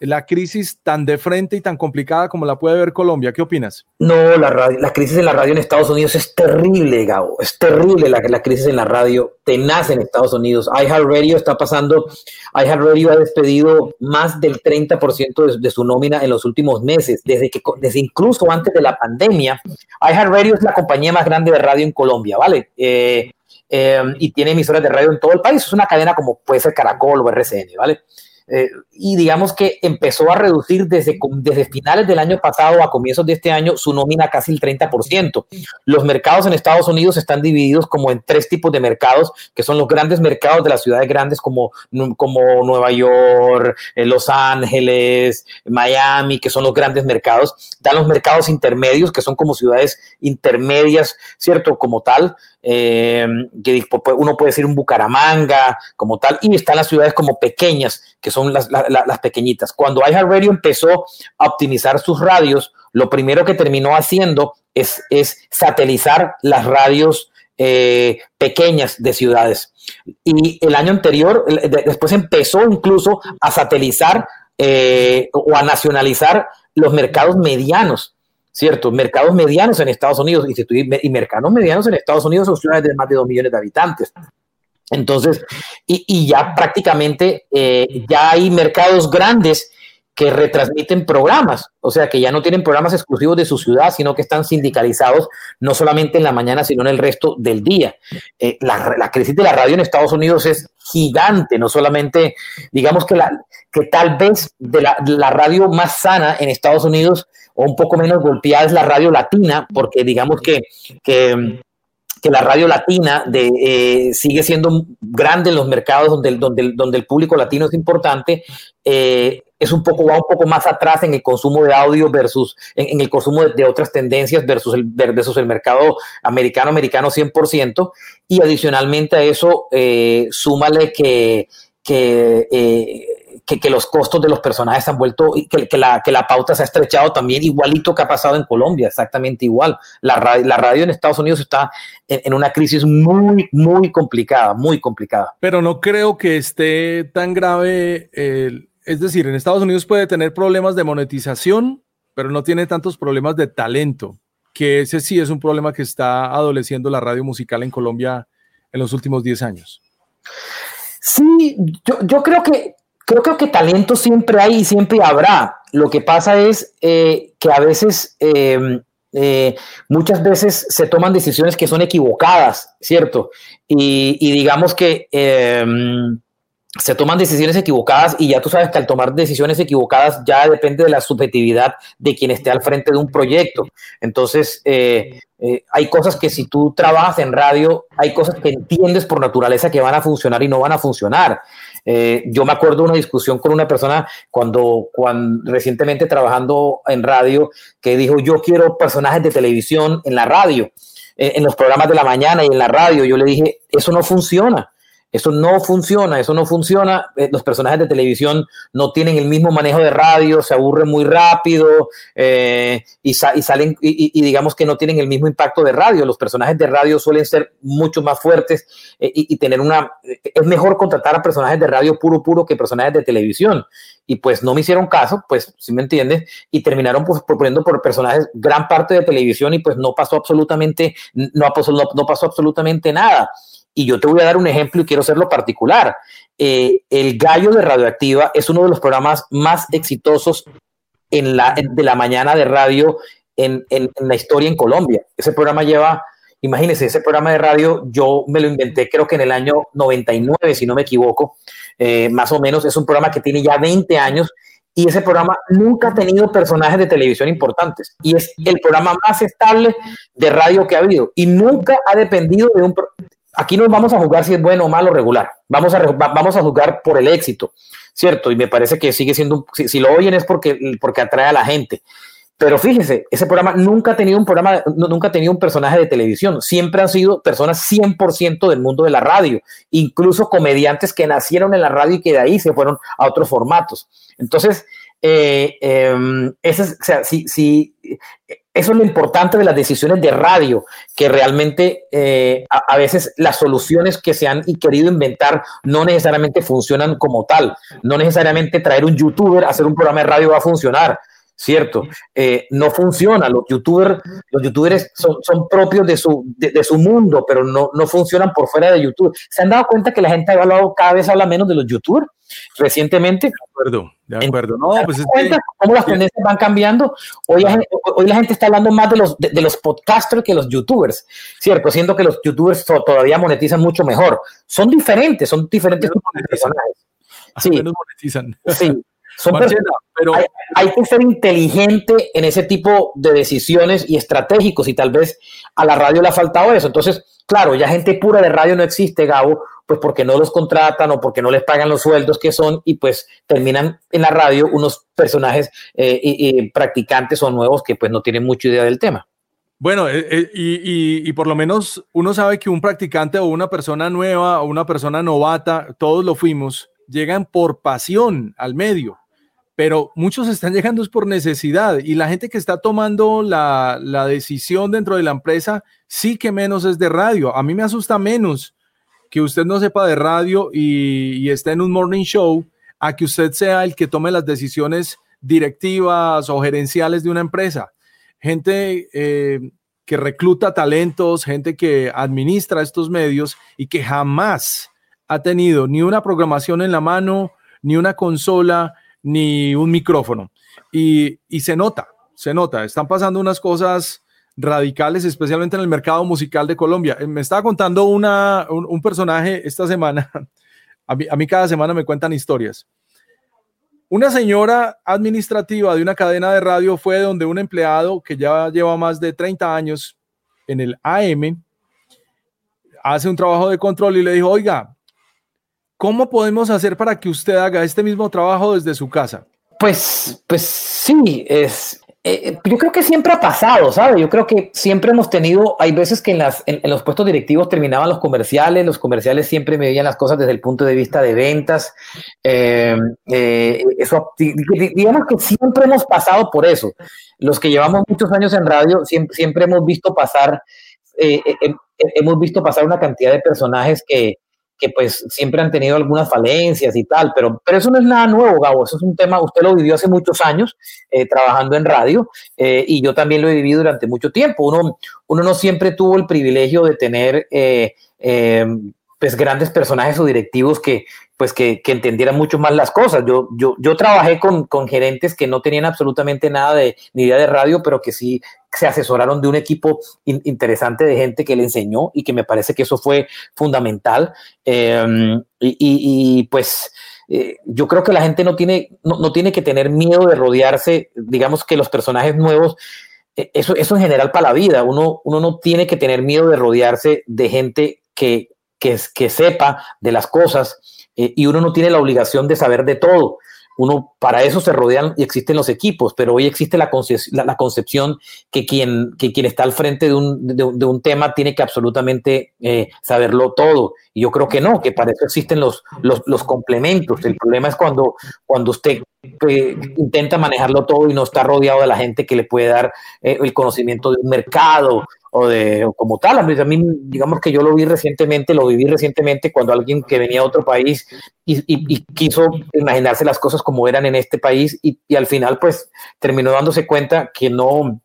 la crisis tan de frente y tan complicada como la puede ver Colombia. ¿Qué opinas? No, la, la crisis en la radio en Estados Unidos es terrible, Gabo. Es terrible la, la crisis en la radio tenaz en Estados Unidos. iHeartRadio está pasando, iHeartRadio ha despedido más del 30% de, de, su nómina en los últimos meses, desde, que, desde incluso antes de la pandemia. iHeartRadio es la compañía más grande de radio en Colombia, ¿vale? Eh, eh, y tiene emisoras de radio en todo el país. Es una cadena como puede ser Caracol o RCN, ¿vale? Eh, y digamos que empezó a reducir desde, desde finales del año pasado a comienzos de este año su nómina casi el 30%. Los mercados en Estados Unidos están divididos como en tres tipos de mercados, que son los grandes mercados de las ciudades grandes como, como Nueva York, eh, Los Ángeles, Miami, que son los grandes mercados. Dan los mercados intermedios, que son como ciudades intermedias, ¿cierto? Como tal, eh, que uno puede decir un Bucaramanga como tal, y están las ciudades como pequeñas, que son las, pequeñitas. Cuando iHeartRadio empezó a optimizar sus radios, lo primero que terminó haciendo es, es satelizar las radios eh, pequeñas de ciudades. Y el año anterior, después empezó incluso a satelizar eh, o a nacionalizar los mercados medianos. ¿Cierto? Mercados medianos en Estados Unidos y, y mercados medianos en Estados Unidos son ciudades de más de 2 millones de habitantes. Entonces, y, ya prácticamente eh, ya hay mercados grandes que retransmiten programas, o sea, que ya no tienen programas exclusivos de su ciudad, sino que están sindicalizados no solamente en la mañana, sino en el resto del día. Eh, la, crisis de la radio en Estados Unidos es gigante, no solamente, digamos que, la, que tal vez de la, la radio más sana en Estados Unidos o un poco menos golpeada es la radio latina, porque digamos que, que, la radio latina eh, sigue siendo grande en los mercados donde, donde, donde el público latino es importante. Eh, es un poco, va un poco más atrás en el consumo de audio versus en, el consumo de, otras tendencias versus el, versus el mercado americano, americano 100%. Y adicionalmente a eso, eh, súmale que, que que, los costos de los personajes se han vuelto, que, que, la, que la pauta se ha estrechado también, igualito que ha pasado en Colombia, exactamente igual. La radio, la radio en Estados Unidos está en, una crisis muy, muy complicada, muy complicada. Pero no creo que esté tan grave, es decir, en Estados Unidos puede tener problemas de monetización, pero no tiene tantos problemas de talento, que ese sí es un problema que está adoleciendo la radio musical en Colombia en los últimos 10 años. Sí, yo, yo creo que creo, que talento siempre hay y siempre habrá. Lo que pasa es eh, que a veces, em, eh, muchas veces se toman decisiones que son equivocadas, ¿cierto? Y, digamos que em, se toman decisiones equivocadas y ya tú sabes que al tomar decisiones equivocadas ya depende de la subjetividad de quien esté al frente de un proyecto. Entonces, eh, hay cosas que si tú trabajas en radio, hay cosas que entiendes por naturaleza que van a funcionar y no van a funcionar. Eh, yo me acuerdo una discusión con una persona cuando, cuando recientemente trabajando en radio que dijo, yo quiero personajes de televisión en la radio, en los programas de la mañana y en la radio. Yo le dije, eso no funciona. Eso no funciona, eso no funciona. Eh, los personajes de televisión no tienen el mismo manejo de radio, se aburren muy rápido eh, y, salen y, digamos que no tienen el mismo impacto de radio. Los personajes de radio suelen ser mucho más fuertes eh, y, tener una... Es mejor contratar a personajes de radio puro, puro que personajes de televisión. Y pues no me hicieron caso, pues si me entiendes, y terminaron pues, proponiendo por personajes gran parte de televisión y pues no pasó absolutamente, no, pasó, no pasó absolutamente nada. Y yo te voy a dar un ejemplo y quiero hacerlo particular. Eh, el Gallo de Radioactiva es uno de los programas más exitosos en la, de la mañana de radio en, la historia en Colombia. Ese programa lleva, imagínense, ese programa de radio yo me lo inventé creo que en el año 99, si no me equivoco, eh, más o menos. Es un programa que tiene ya 20 años y ese programa nunca ha tenido personajes de televisión importantes y es el programa más estable de radio que ha habido y nunca ha dependido de un aquí no vamos a jugar si es bueno o malo regular, vamos a, vamos a jugar por el éxito, ¿cierto? Y me parece que sigue siendo, si, si, lo oyen es porque, porque atrae a la gente. Pero fíjese, ese programa nunca ha tenido un programa, nunca ha tenido un personaje de televisión. Siempre han sido personas 100% del mundo de la radio, incluso comediantes que nacieron en la radio y que de ahí se fueron a otros formatos. Entonces, eh, em, ese, o sea, si, si, eso es lo importante de las decisiones de radio, que realmente eh, a, a, veces las soluciones que se han querido inventar no necesariamente funcionan como tal. No necesariamente traer un youtuber a hacer un programa de radio va a funcionar. ¿Cierto? Eh, no funciona. Los youtubers, los youtubers son, son propios de su, de, de, su mundo, pero no, no funcionan por fuera de YouTube. ¿Se han dado cuenta que la gente ha hablado, cada vez habla menos de los youtubers recientemente? De acuerdo, de acuerdo. No, pues es que, cómo las tendencias van cambiando? Hoy hoy la gente está hablando más de los, de, de, los podcasters que los youtubers, ¿cierto? Siendo que los youtubers todavía monetizan mucho mejor. Son diferentes, son diferentes personajes. Sí, monetizan. Sí, son Marchena, pero hay, hay, que ser inteligente en ese tipo de decisiones y estratégicos y tal vez a la radio le ha faltado eso. Entonces, claro, ya gente pura de radio no existe, Gabo, pues porque no los contratan o porque no les pagan los sueldos que son y pues terminan en la radio unos personajes eh, y, y practicantes o nuevos que pues no tienen mucha idea del tema. Bueno, eh, eh, y, y, y, por lo menos uno sabe que un practicante o una persona nueva o una persona novata, todos lo fuimos, llegan por pasión al medio pero muchos están llegando es por necesidad y la gente que está tomando la, la, decisión dentro de la empresa sí que menos es de radio. A mí me asusta menos que usted no sepa de radio y, esté en un morning show a que usted sea el que tome las decisiones directivas o gerenciales de una empresa. Gente eh, que recluta talentos, gente que administra estos medios y que jamás ha tenido ni una programación en la mano, ni una consola, ni un micrófono. Y, y, se nota, se nota, están pasando unas cosas radicales, especialmente en el mercado musical de Colombia. Eh, me estaba contando una, un, personaje esta semana, a mí, a mí cada semana me cuentan historias. Una señora administrativa de una cadena de radio fue donde un empleado que ya lleva más de 30 años en el AM hace un trabajo de control y le dijo, oiga, ¿Cómo podemos hacer para que usted haga este mismo trabajo desde su casa? Pues, pues sí, es, eh, yo creo que siempre ha pasado, ¿sabe? Yo creo que siempre hemos tenido, hay veces que en, las, en, los puestos directivos terminaban los comerciales, los comerciales siempre me veían las cosas desde el punto de vista de ventas. Eh, eh, digamos que siempre hemos pasado por eso. Los que llevamos muchos años en radio, siempre, siempre hemos visto pasar, eh, hemos visto pasar una cantidad de personajes que, que pues siempre han tenido algunas falencias y tal, pero, pero eso no es nada nuevo, Gabo, eso es un tema, usted lo vivió hace muchos años eh, trabajando en radio eh, y yo también lo he vivido durante mucho tiempo. Uno, uno no siempre tuvo el privilegio de tener eh, pues grandes personajes o directivos que, pues que, que, entendieran mucho más las cosas. Yo, yo, yo trabajé con, con, gerentes que no tenían absolutamente nada de ni idea de radio, pero que sí se asesoraron de un equipo in, interesante de gente que le enseñó y que me parece que eso fue fundamental. Y, y, y, pues eh, yo creo que la gente no tiene, no, no, tiene que tener miedo de rodearse, digamos que los personajes nuevos. Eh, eso, eso en general para la vida, uno, uno no tiene que tener miedo de rodearse de gente que, que, sepa de las cosas eh, y uno no tiene la obligación de saber de todo. Uno, para eso se rodean y existen los equipos, pero hoy existe la, concep la, la concepción que quien, que quien está al frente de un, de, un tema tiene que absolutamente eh, saberlo todo. Y yo creo que no, que para eso existen los, los, complementos. El problema es cuando, cuando usted eh, intenta manejarlo todo y no está rodeado de la gente que le puede dar el conocimiento de un mercado o de como tal. A mí, digamos que yo lo vi recientemente, lo viví recientemente cuando alguien que venía a otro país y, quiso imaginarse las cosas como eran en este país y, al final pues terminó dándose cuenta que no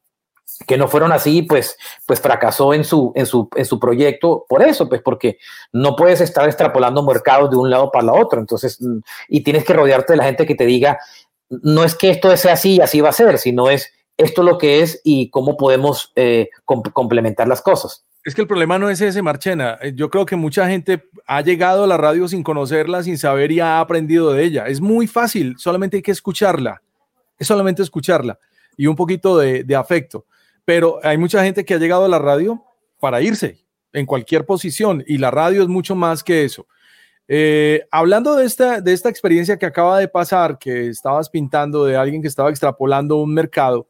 que no fueron así, pues, pues fracasó en su, en, su, en su proyecto por eso, pues porque no puedes estar extrapolando mercados de un lado para la otro, entonces, y tienes que rodearte de la gente que te diga, no es que esto sea así y así va a ser, sino es esto lo que es y cómo podemos eh, comp complementar las cosas. Es que el problema no es ese, Marchena. Yo creo que mucha gente ha llegado a la radio sin conocerla, sin saber y ha aprendido de ella. Es muy fácil, solamente hay que escucharla. Es solamente escucharla y un poquito de, de afecto. Pero hay mucha gente que ha llegado a la radio para irse en cualquier posición y la radio es mucho más que eso. Eh, hablando de esta, de esta experiencia que acaba de pasar, que estabas pintando de alguien que estaba extrapolando un mercado,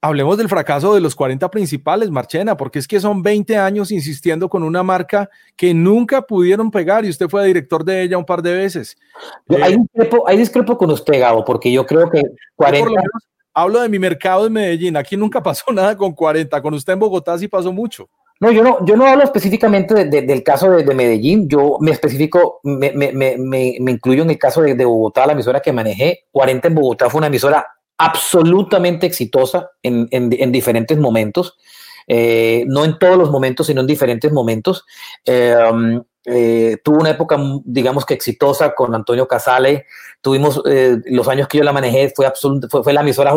hablemos del fracaso de los 40 principales, Marchena, porque es que son 20 años insistiendo con una marca que nunca pudieron pegar y usted fue director de ella un par de veces. Hay, eh, discrepo, con usted, Gabo, porque yo creo que 40... hablo de mi mercado en Medellín, aquí nunca pasó nada con 40, con usted en Bogotá sí pasó mucho. No, yo no, yo no hablo específicamente del caso de, Medellín, yo me especifico, me, me, me, me, incluyo en el caso de, Bogotá, la emisora que manejé. 40 en Bogotá fue una emisora absolutamente exitosa en, en, diferentes momentos, eh, no en todos los momentos, sino en diferentes momentos. Eh, um, eh, tuvo una época, digamos que exitosa con Antonio Casale. Tuvimos los años que yo la manejé, fue, fue, fue, la emisora,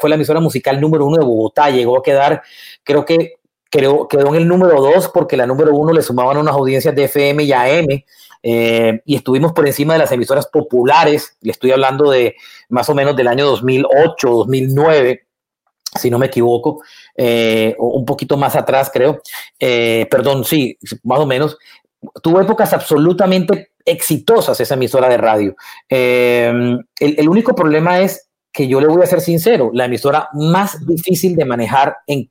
fue la emisora musical número uno de Bogotá. Llegó a quedar, creo que quedó, quedó en el número dos porque la número uno le sumaban unas audiencias de FM y AM. Eh, y estuvimos por encima de las emisoras populares, le estoy hablando de más o menos del año 2008, 2009, si no me equivoco, eh, un poquito más atrás creo, eh, perdón, sí, más o menos, tuvo épocas absolutamente exitosas esa emisora de radio. El, el, único problema es que yo le voy a ser sincero, la emisora más difícil de manejar en,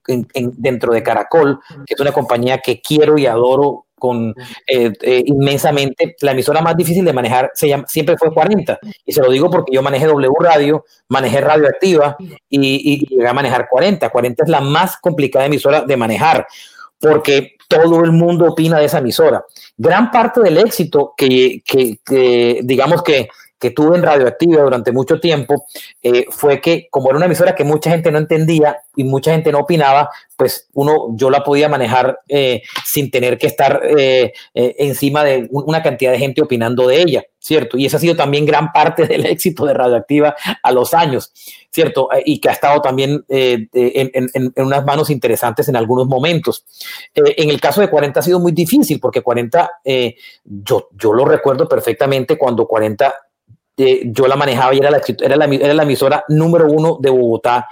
dentro de Caracol, que es una compañía que quiero y adoro con eh, eh, inmensamente, la emisora más difícil de manejar se llama, siempre fue 40. Y se lo digo porque yo manejé W Radio, manejé Radioactiva y, y llegué a manejar 40. 40 es la más complicada emisora de manejar porque todo el mundo opina de esa emisora. Gran parte del éxito que, que digamos que que tuve en Radioactiva durante mucho tiempo eh, fue que como era una emisora que mucha gente no entendía y mucha gente no opinaba, pues uno yo la podía manejar eh, sin tener que estar eh, encima de una cantidad de gente opinando de ella, ¿cierto? Y esa ha sido también gran parte del éxito de Radioactiva a los años, ¿cierto? Y que ha estado también en, en, unas manos interesantes en algunos momentos. en el caso de 40 ha sido muy difícil porque 40, yo, yo lo recuerdo perfectamente cuando 40 yo la manejaba y era la, era la, era la emisora número uno de Bogotá.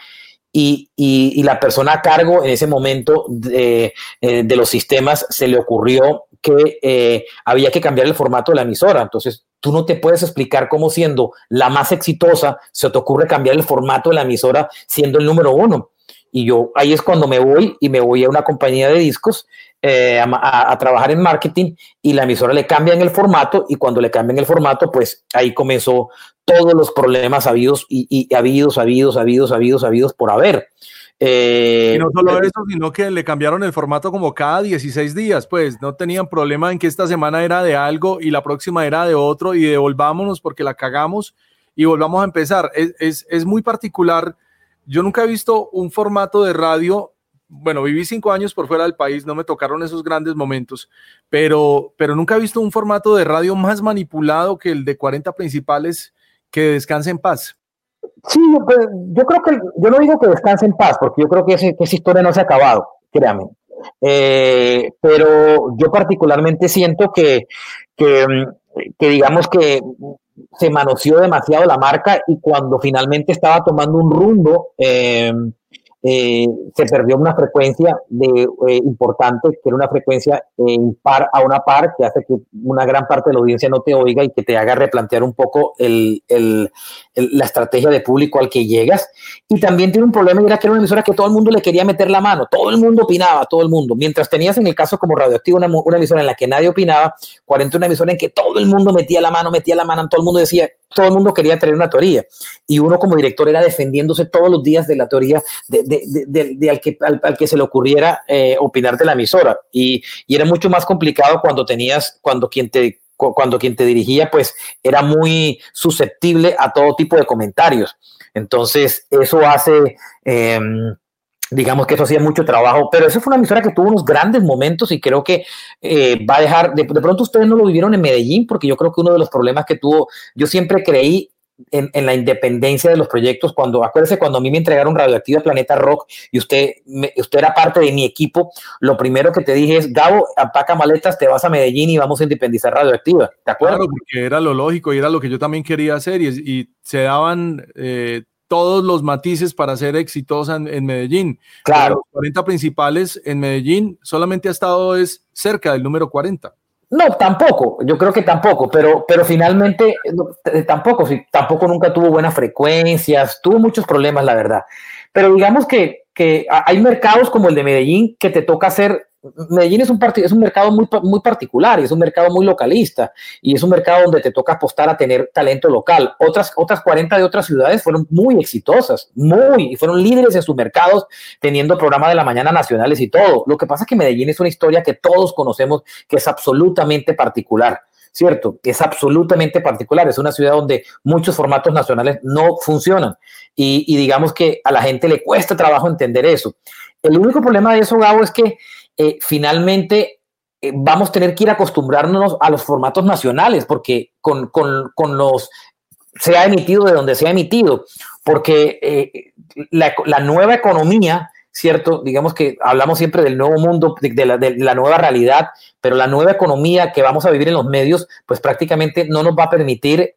Y, y, la persona a cargo en ese momento de, eh, de los sistemas se le ocurrió que eh, había que cambiar el formato de la emisora. Entonces, tú no te puedes explicar cómo siendo la más exitosa se te ocurre cambiar el formato de la emisora siendo el número uno. Y yo ahí es cuando me voy y me voy a una compañía de discos eh, a, trabajar en marketing y la emisora le cambia en el formato y cuando le cambian el formato, pues ahí comenzó todos los problemas habidos y, y habidos, habidos, habidos, habidos, habidos por haber. Eh, y no solo eso, sino que le cambiaron el formato como cada 16 días, pues no tenían problema en que esta semana era de algo y la próxima era de otro y devolvámonos porque la cagamos y volvamos a empezar. Es, es, es muy particular. Yo nunca he visto un formato de radio bueno, viví cinco años por fuera del país, no me tocaron esos grandes momentos, pero, pero nunca he visto un formato de radio más manipulado que el de 40 principales que descanse en paz. Sí, yo, pues, creo que, yo no digo que descanse en paz, porque yo creo que, esa historia no se ha acabado, créame. Eh, pero yo particularmente siento que, que, que digamos que se manoseó demasiado la marca y cuando finalmente estaba tomando un rumbo, eh, eh, se perdió una frecuencia de, eh, importante, que era una frecuencia eh, par a una par, que hace que una gran parte de la audiencia no te oiga y que te haga replantear un poco la estrategia de público al que llegas. Y también tiene un problema, era que era una emisora que todo el mundo le quería meter la mano, todo el mundo opinaba, todo el mundo. Mientras tenías en el caso como Radioactivo una, una emisora en la que nadie opinaba, 40 una emisora en que todo el mundo metía la mano, metía la mano, todo el mundo decía, todo el mundo quería tener una teoría y uno como director era defendiéndose todos los días de la teoría de, de, de, al, que, al, que se le ocurriera eh, opinar de la emisora y, y, era mucho más complicado cuando tenías, cuando quien te cuando quien te dirigía pues era muy susceptible a todo tipo de comentarios. Entonces eso hace... Eh, digamos que eso hacía mucho trabajo, pero eso fue una emisora que tuvo unos grandes momentos y creo que eh, va a dejar, de, pronto ustedes no lo vivieron en Medellín, porque yo creo que uno de los problemas que tuvo, yo siempre creí en, la independencia de los proyectos, cuando, acuérdese, cuando a mí me entregaron Radioactiva Planeta Rock y usted, usted era parte de mi equipo, lo primero que te dije es, Gabo, apaca maletas, te vas a Medellín y vamos a independizar Radioactiva, ¿te acuerdas? Claro, porque era lo lógico y era lo que yo también quería hacer y, y se daban... Eh, todos los matices para ser exitosa en, Medellín. Claro. Los 40 principales en Medellín solamente ha estado es cerca del número 40. No, tampoco, yo creo que tampoco, pero, pero finalmente eh, tampoco, tampoco nunca tuvo buenas frecuencias, tuvo muchos problemas, la verdad. Pero digamos que, que hay mercados como el de Medellín que te toca hacer Medellín es un, es un mercado muy, muy particular y es un mercado muy localista y es un mercado donde te toca apostar a tener talento local. Otras, otras 40 de otras ciudades fueron muy exitosas, muy, y fueron líderes en sus mercados teniendo programas de la mañana nacionales y todo. Lo que pasa es que Medellín es una historia que todos conocemos que es absolutamente particular. ¿cierto? Es absolutamente particular, es una ciudad donde muchos formatos nacionales no funcionan y, y digamos que a la gente le cuesta trabajo entender eso. El único problema de eso, Gabo, es que eh, finalmente eh, vamos a tener que ir acostumbrándonos a los formatos nacionales, porque con, con, con los se ha emitido de donde se ha emitido, porque eh, la, nueva economía, ¿cierto? Digamos que hablamos siempre del nuevo mundo, de, la, de, la, nueva realidad, pero la nueva economía que vamos a vivir en los medios, pues prácticamente no nos va a permitir,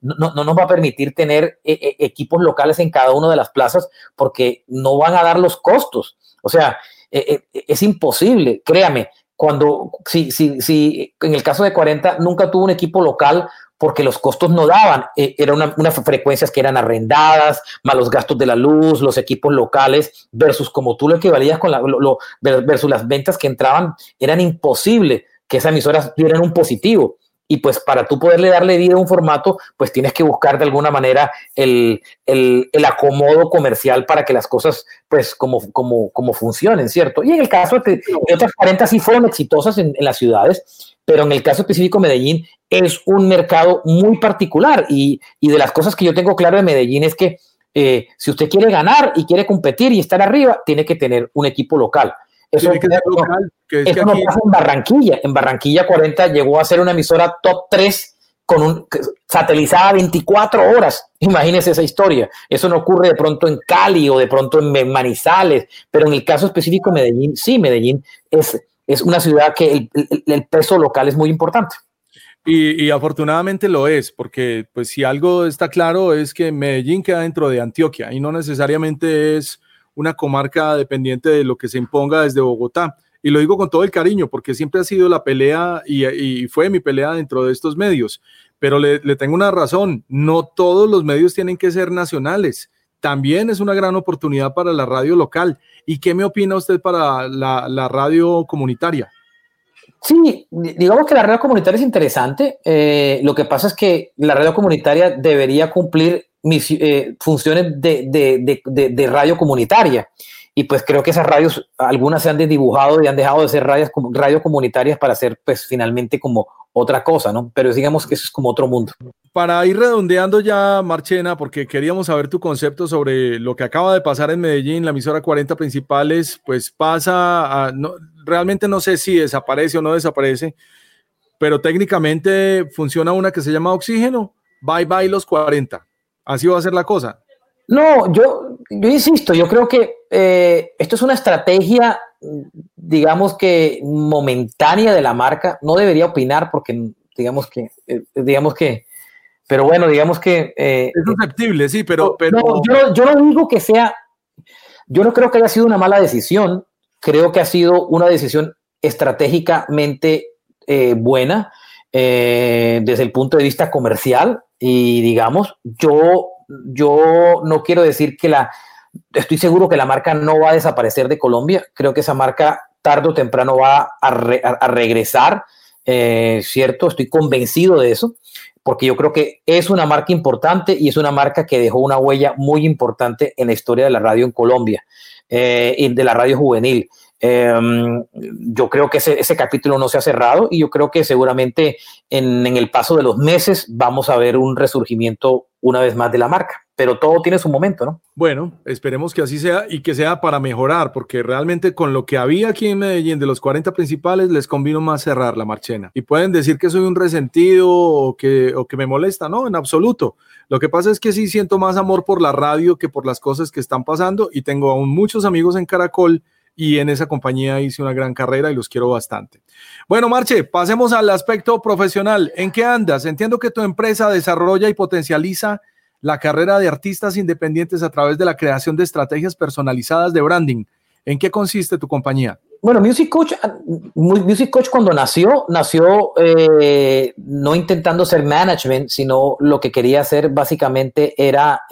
no, no, nos va a permitir tener equipos locales en cada una de las plazas, porque no van a dar los costos. O sea, eh, eh, es imposible, créame, cuando, si, si, si en el caso de 40 nunca tuvo un equipo local porque los costos no daban, eh, eran unas frecuencias que eran arrendadas, más los gastos de la luz, los equipos locales, versus como tú lo equivalías con la, lo, versus las ventas que entraban, eran imposible que esas emisoras tuvieran un positivo y pues para tú poderle darle vida a un formato, pues tienes que buscar de alguna manera el, el, el acomodo comercial para que las cosas pues como, como, como funcionen, ¿cierto? Y en el caso de, otras 40 sí fueron exitosas en, en, las ciudades, pero en el caso específico Medellín es un mercado muy particular y, y de las cosas que yo tengo claro de Medellín es que eh, si usted quiere ganar y quiere competir y estar arriba, tiene que tener un equipo local. Eso, que local, que es que aquí... pasa en Barranquilla. En Barranquilla 40 llegó a ser una emisora top 3 con un satelizada 24 horas. Imagínese esa historia. Eso no ocurre de pronto en Cali o de pronto en Manizales, pero en el caso específico de Medellín, sí, Medellín es, es una ciudad que el, el, el peso local es muy importante. Y, y, afortunadamente lo es, porque pues si algo está claro es que Medellín queda dentro de Antioquia y no necesariamente es una comarca dependiente de lo que se imponga desde Bogotá. Y lo digo con todo el cariño, porque siempre ha sido la pelea y, fue mi pelea dentro de estos medios. Pero le, tengo una razón, no todos los medios tienen que ser nacionales. También es una gran oportunidad para la radio local. ¿Y qué me opina usted para la, radio comunitaria? Sí, digamos que la radio comunitaria es interesante. Eh, lo que pasa es que la radio comunitaria debería cumplir eh, funciones de, de, de, de, radio comunitaria. Y pues creo que esas radios, algunas se han desdibujado y han dejado de ser radios, radio comunitarias para ser pues finalmente como otra cosa, ¿no? Pero digamos que eso es como otro mundo. Para ir redondeando ya, Marchena, porque queríamos saber tu concepto sobre lo que acaba de pasar en Medellín, la emisora 40 principales, pues pasa a, no, realmente no sé si desaparece o no desaparece, pero técnicamente funciona una que se llama Oxígeno, bye bye los 40 así va a ser la cosa. No, yo, yo insisto, yo creo que eh, esto es una estrategia, digamos que momentánea de la marca. No debería opinar porque, digamos que, eh, digamos que, pero bueno, digamos que... Eh, es susceptible, sí, pero... pero... No, yo, yo no digo que sea, yo no creo que haya sido una mala decisión, creo que ha sido una decisión estratégicamente buena desde el punto de vista comercial y digamos, yo, yo no quiero decir que la, estoy seguro que la marca no va a desaparecer de Colombia, creo que esa marca tarde o temprano va a, a, regresar, eh, ¿cierto? Estoy convencido de eso, porque yo creo que es una marca importante y es una marca que dejó una huella muy importante en la historia de la radio en Colombia eh, y de la radio juvenil. Eh, yo creo que ese, capítulo no se ha cerrado y yo creo que seguramente en, en, el paso de los meses vamos a ver un resurgimiento una vez más de la marca, pero todo tiene su momento, ¿no? Bueno, esperemos que así sea y que sea para mejorar, porque realmente con lo que había aquí en Medellín de los 40 principales les convino más cerrar la marchena. Y pueden decir que soy un resentido o que, o que me molesta, no, en absoluto. Lo que pasa es que sí siento más amor por la radio que por las cosas que están pasando y tengo aún muchos amigos en Caracol y en esa compañía hice una gran carrera y los quiero bastante. Bueno, Marche, pasemos al aspecto profesional. ¿En qué andas? Entiendo que tu empresa desarrolla y potencializa la carrera de artistas independientes a través de la creación de estrategias personalizadas de branding. ¿En qué consiste tu compañía? Bueno, Music Coach, ah, Music Coach cuando nació, nació eh, no intentando ser management, sino lo que quería hacer básicamente era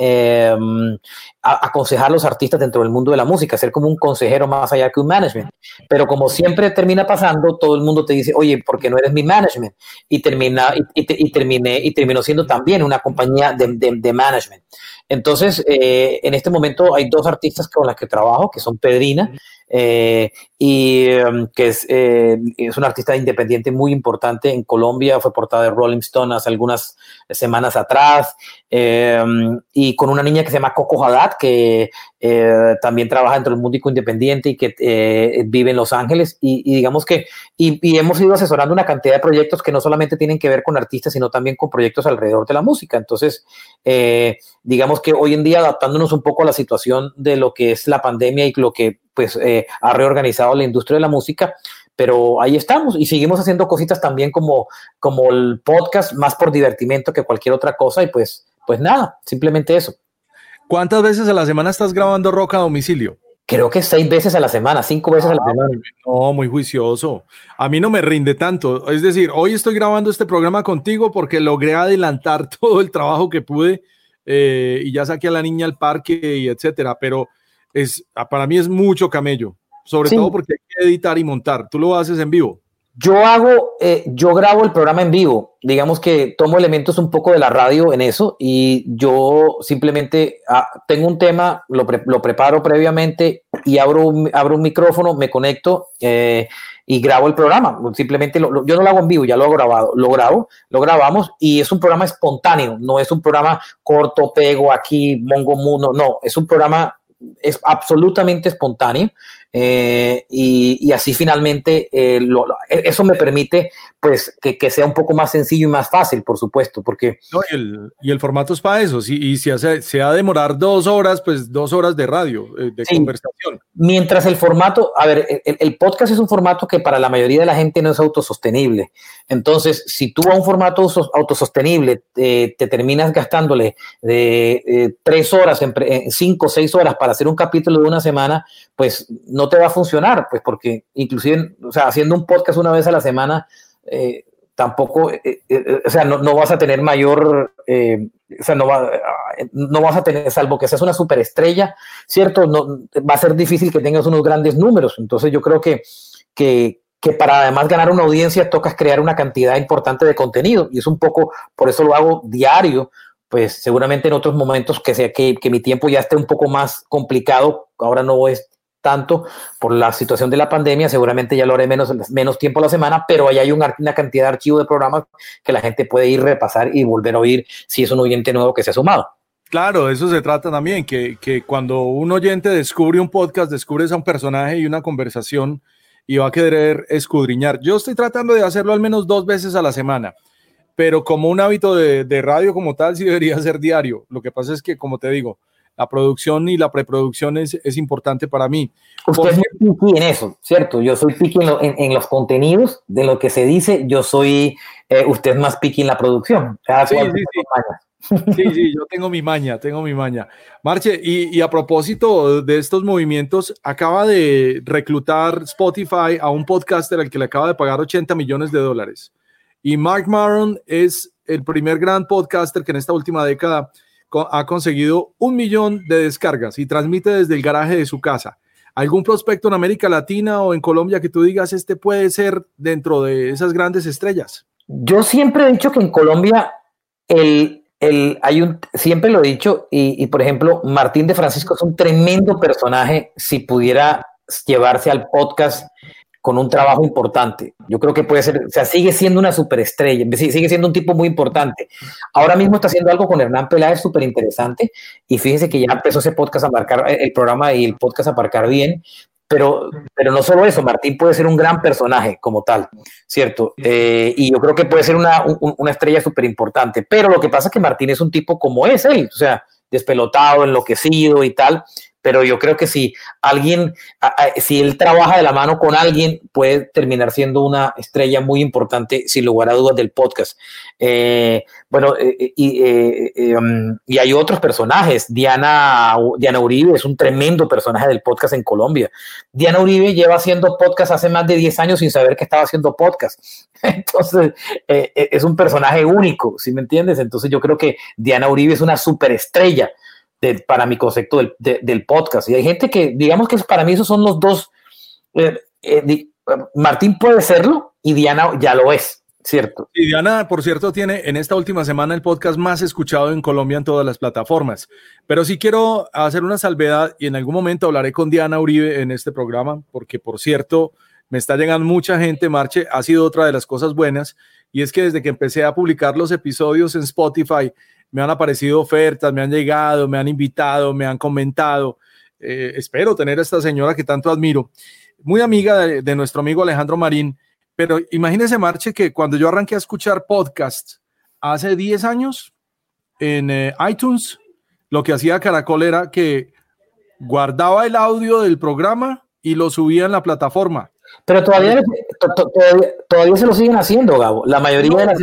em, aconsejar a los artistas dentro del mundo de la música, ser como un consejero más allá que un management. Pero como siempre termina pasando, todo el mundo te dice, oye, ¿por qué no eres mi management? Y, termina, y, terminé, y terminó siendo también una compañía de, de, management. Entonces, eh, en este momento hay dos artistas con las que trabajo, que son Pedrina eh, y em, que es, eh, es un artista independiente muy importante en Colombia, fue portada de Rolling Stone hace algunas semanas atrás, em, y con una niña que se llama Coco Haddad, que eh, también trabaja dentro del mundo independiente y que vive en Los Ángeles, y, digamos que, y, y, hemos ido asesorando una cantidad de proyectos que no solamente tienen que ver con artistas, sino también con proyectos alrededor de la música. Entonces, digamos que hoy en día adaptándonos un poco a la situación de lo que es la pandemia y lo que pues eh, ha reorganizado la industria de la música, pero ahí estamos y seguimos haciendo cositas también como, como el podcast, más por divertimento que cualquier otra cosa y pues, pues nada, simplemente eso. ¿Cuántas veces a la semana estás grabando rock a domicilio? Creo que seis veces a la semana, cinco veces a la ah, semana. No, muy juicioso. A mí no me rinde tanto. Es decir, hoy estoy grabando este programa contigo porque logré adelantar todo el trabajo que pude eh, y ya saqué a la niña al parque y etcétera. Pero es, para mí es mucho camello, sobre todo porque hay que editar y montar. ¿Tú lo haces en vivo? Yo hago, eh, yo grabo el programa en vivo, digamos que tomo elementos un poco de la radio en eso y yo simplemente ah, tengo un tema, lo, lo, preparo previamente y abro un, abro un micrófono, me conecto eh, y grabo el programa. Simplemente yo no lo hago en vivo, ya lo he grabado, lo grabo, lo grabamos y es un programa espontáneo, no es un programa corto, pego aquí, mongo mundo, no, es un programa es absolutamente espontáneo eh, y, así finalmente eh, eso me permite pues que, sea un poco más sencillo y más fácil, por supuesto, porque... y, el, formato es para eso, si, y si hace, se ha de demorar dos horas, pues dos horas de radio, eh, de conversación. Mientras el formato, a ver, el, podcast es un formato que para la mayoría de la gente no es autosostenible. Entonces, si tú a un formato autosostenible te terminas gastándole de tres horas, en, cinco o seis horas para hacer un capítulo de una semana, pues no te va a funcionar, pues porque inclusive, o sea, haciendo un podcast una vez a la semana, eh, tampoco, eh, eh, o sea, no, no, vas a tener mayor, o sea, no, va, no vas a tener, salvo que seas una superestrella, ¿cierto? No, va a ser difícil que tengas unos grandes números. Entonces yo creo que, que, que para además ganar una audiencia tocas crear una cantidad importante de contenido y es un poco, por eso lo hago diario, pues seguramente en otros momentos que sea que, que mi tiempo ya esté un poco más complicado, ahora no es tanto por la situación de la pandemia, seguramente ya lo haré menos, menos tiempo a la semana, pero ahí hay una, cantidad de archivos de programas que la gente puede ir, repasar y volver a oír si es un oyente nuevo que se ha sumado. Claro, eso se trata también, que, que cuando un oyente descubre un podcast, descubres a un personaje y una conversación y va a querer escudriñar. Yo estoy tratando de hacerlo al menos dos veces a la semana, pero como un hábito de, de radio como tal, sí debería ser diario. Lo que pasa es que, como te digo, la producción y la preproducción es, es importante para mí. Usted es muy piqui en eso, ¿cierto? Yo soy piqui en, en, los contenidos, de lo que se dice, yo soy, eh, usted es más piqui en la producción. sí, sí, sí. sí, sí, yo tengo mi maña, tengo mi maña. Marche, y, y, a propósito de estos movimientos, acaba de reclutar Spotify a un podcaster al que le acaba de pagar 80 millones de dólares. Y Mark Maron es el primer gran podcaster que en esta última década ha conseguido un millón de descargas y transmite desde el garaje de su casa. ¿Algún prospecto en América Latina o en Colombia que tú digas, este puede ser dentro de esas grandes estrellas? Yo siempre he dicho que en Colombia el, el, hay un, siempre lo he dicho, y, y por ejemplo, Martín de Francisco es un tremendo personaje si pudiera llevarse al podcast con un trabajo importante. Yo creo que puede ser, o sea, sigue siendo una superestrella, sigue siendo un tipo muy importante. Ahora mismo está haciendo algo con Hernán Peláez súper interesante y fíjese que ya empezó ese podcast a marcar, eh, el programa y el podcast a marcar bien, pero, pero no solo eso, Martín puede ser un gran personaje como tal, ¿cierto? Eh, y yo creo que puede ser una, una estrella súper importante, pero lo que pasa es que Martín es un tipo como es él, o sea, despelotado, enloquecido y tal, pero yo creo que si alguien, si él trabaja de la mano con alguien, puede terminar siendo una estrella muy importante, sin lugar a dudas, del podcast. Eh, bueno, eh, y, um, y, hay otros personajes. Diana, Diana Uribe es un tremendo personaje del podcast en Colombia. Diana Uribe lleva haciendo podcast hace más de 10 años sin saber que estaba haciendo podcast. Entonces, es un personaje único, ¿sí me entiendes? Entonces, yo creo que Diana Uribe es una superestrella para mi concepto del, podcast. Y hay gente que, digamos que para mí esos son los dos. Eh, eh, Martín puede serlo y Diana ya lo es, ¿cierto? Y Diana, por cierto, tiene en esta última semana el podcast más escuchado en Colombia en todas las plataformas. Pero sí quiero hacer una salvedad y en algún momento hablaré con Diana Uribe en este programa, porque por cierto, me está llegando mucha gente, Marche, ha sido otra de las cosas buenas, y es que desde que empecé a publicar los episodios en Spotify, me han aparecido ofertas, me han llegado, me han invitado, me han comentado. Eh, espero tener a esta señora que tanto admiro, muy amiga de, nuestro amigo Alejandro Marín, pero imagínese, Marche, que cuando yo arranqué a escuchar podcasts hace 10 años en eh, iTunes, lo que hacía Caracol era que guardaba el audio del programa y lo subía en la plataforma. Pero todavía, todavía, se lo siguen haciendo, Gabo. La mayoría de las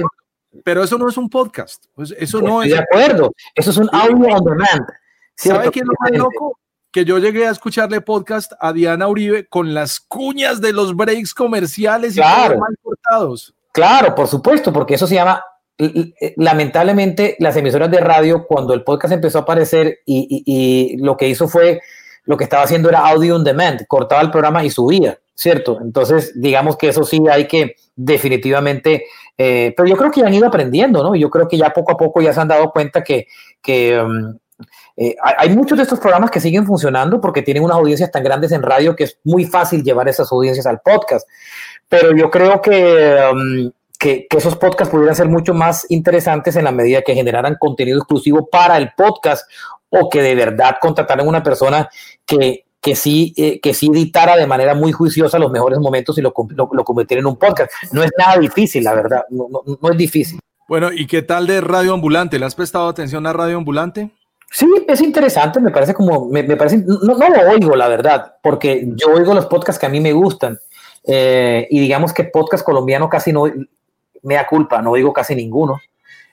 pero eso no es un podcast. Pues eso no es. De acuerdo. Eso es un audio on demand. ¿Sabe qué es lo más loco? Que yo llegué a escucharle podcast a Diana Uribe con las cuñas de los breaks comerciales y mal cortados. Claro, por supuesto, porque eso se llama. Lamentablemente, las emisoras de radio, cuando el podcast empezó a aparecer y, y lo que hizo fue lo que estaba haciendo era audio on demand, cortaba el programa y subía, ¿cierto? Entonces, digamos que eso sí hay que definitivamente eh, pero yo creo que han ido aprendiendo, ¿no? Yo creo que ya poco a poco ya se han dado cuenta que, que um, eh, hay muchos de estos programas que siguen funcionando porque tienen unas audiencias tan grandes en radio que es muy fácil llevar esas audiencias al podcast. Pero yo creo que, um, que, que, esos podcasts pudieran ser mucho más interesantes en la medida que generaran contenido exclusivo para el podcast o que de verdad contrataran una persona que, que sí, eh, que sí editara de manera muy juiciosa los mejores momentos y lo, lo, lo convirtiera en un podcast. No es nada difícil, la verdad, no, no, es difícil. Bueno, ¿y qué tal de Radio Ambulante? ¿Le has prestado atención a Radio Ambulante? Sí, es interesante, me parece como, me, me parece, no, no, lo oigo, la verdad, porque yo oigo los podcasts que a mí me gustan, eh, y digamos que podcast colombiano casi no, me da culpa, no oigo casi ninguno,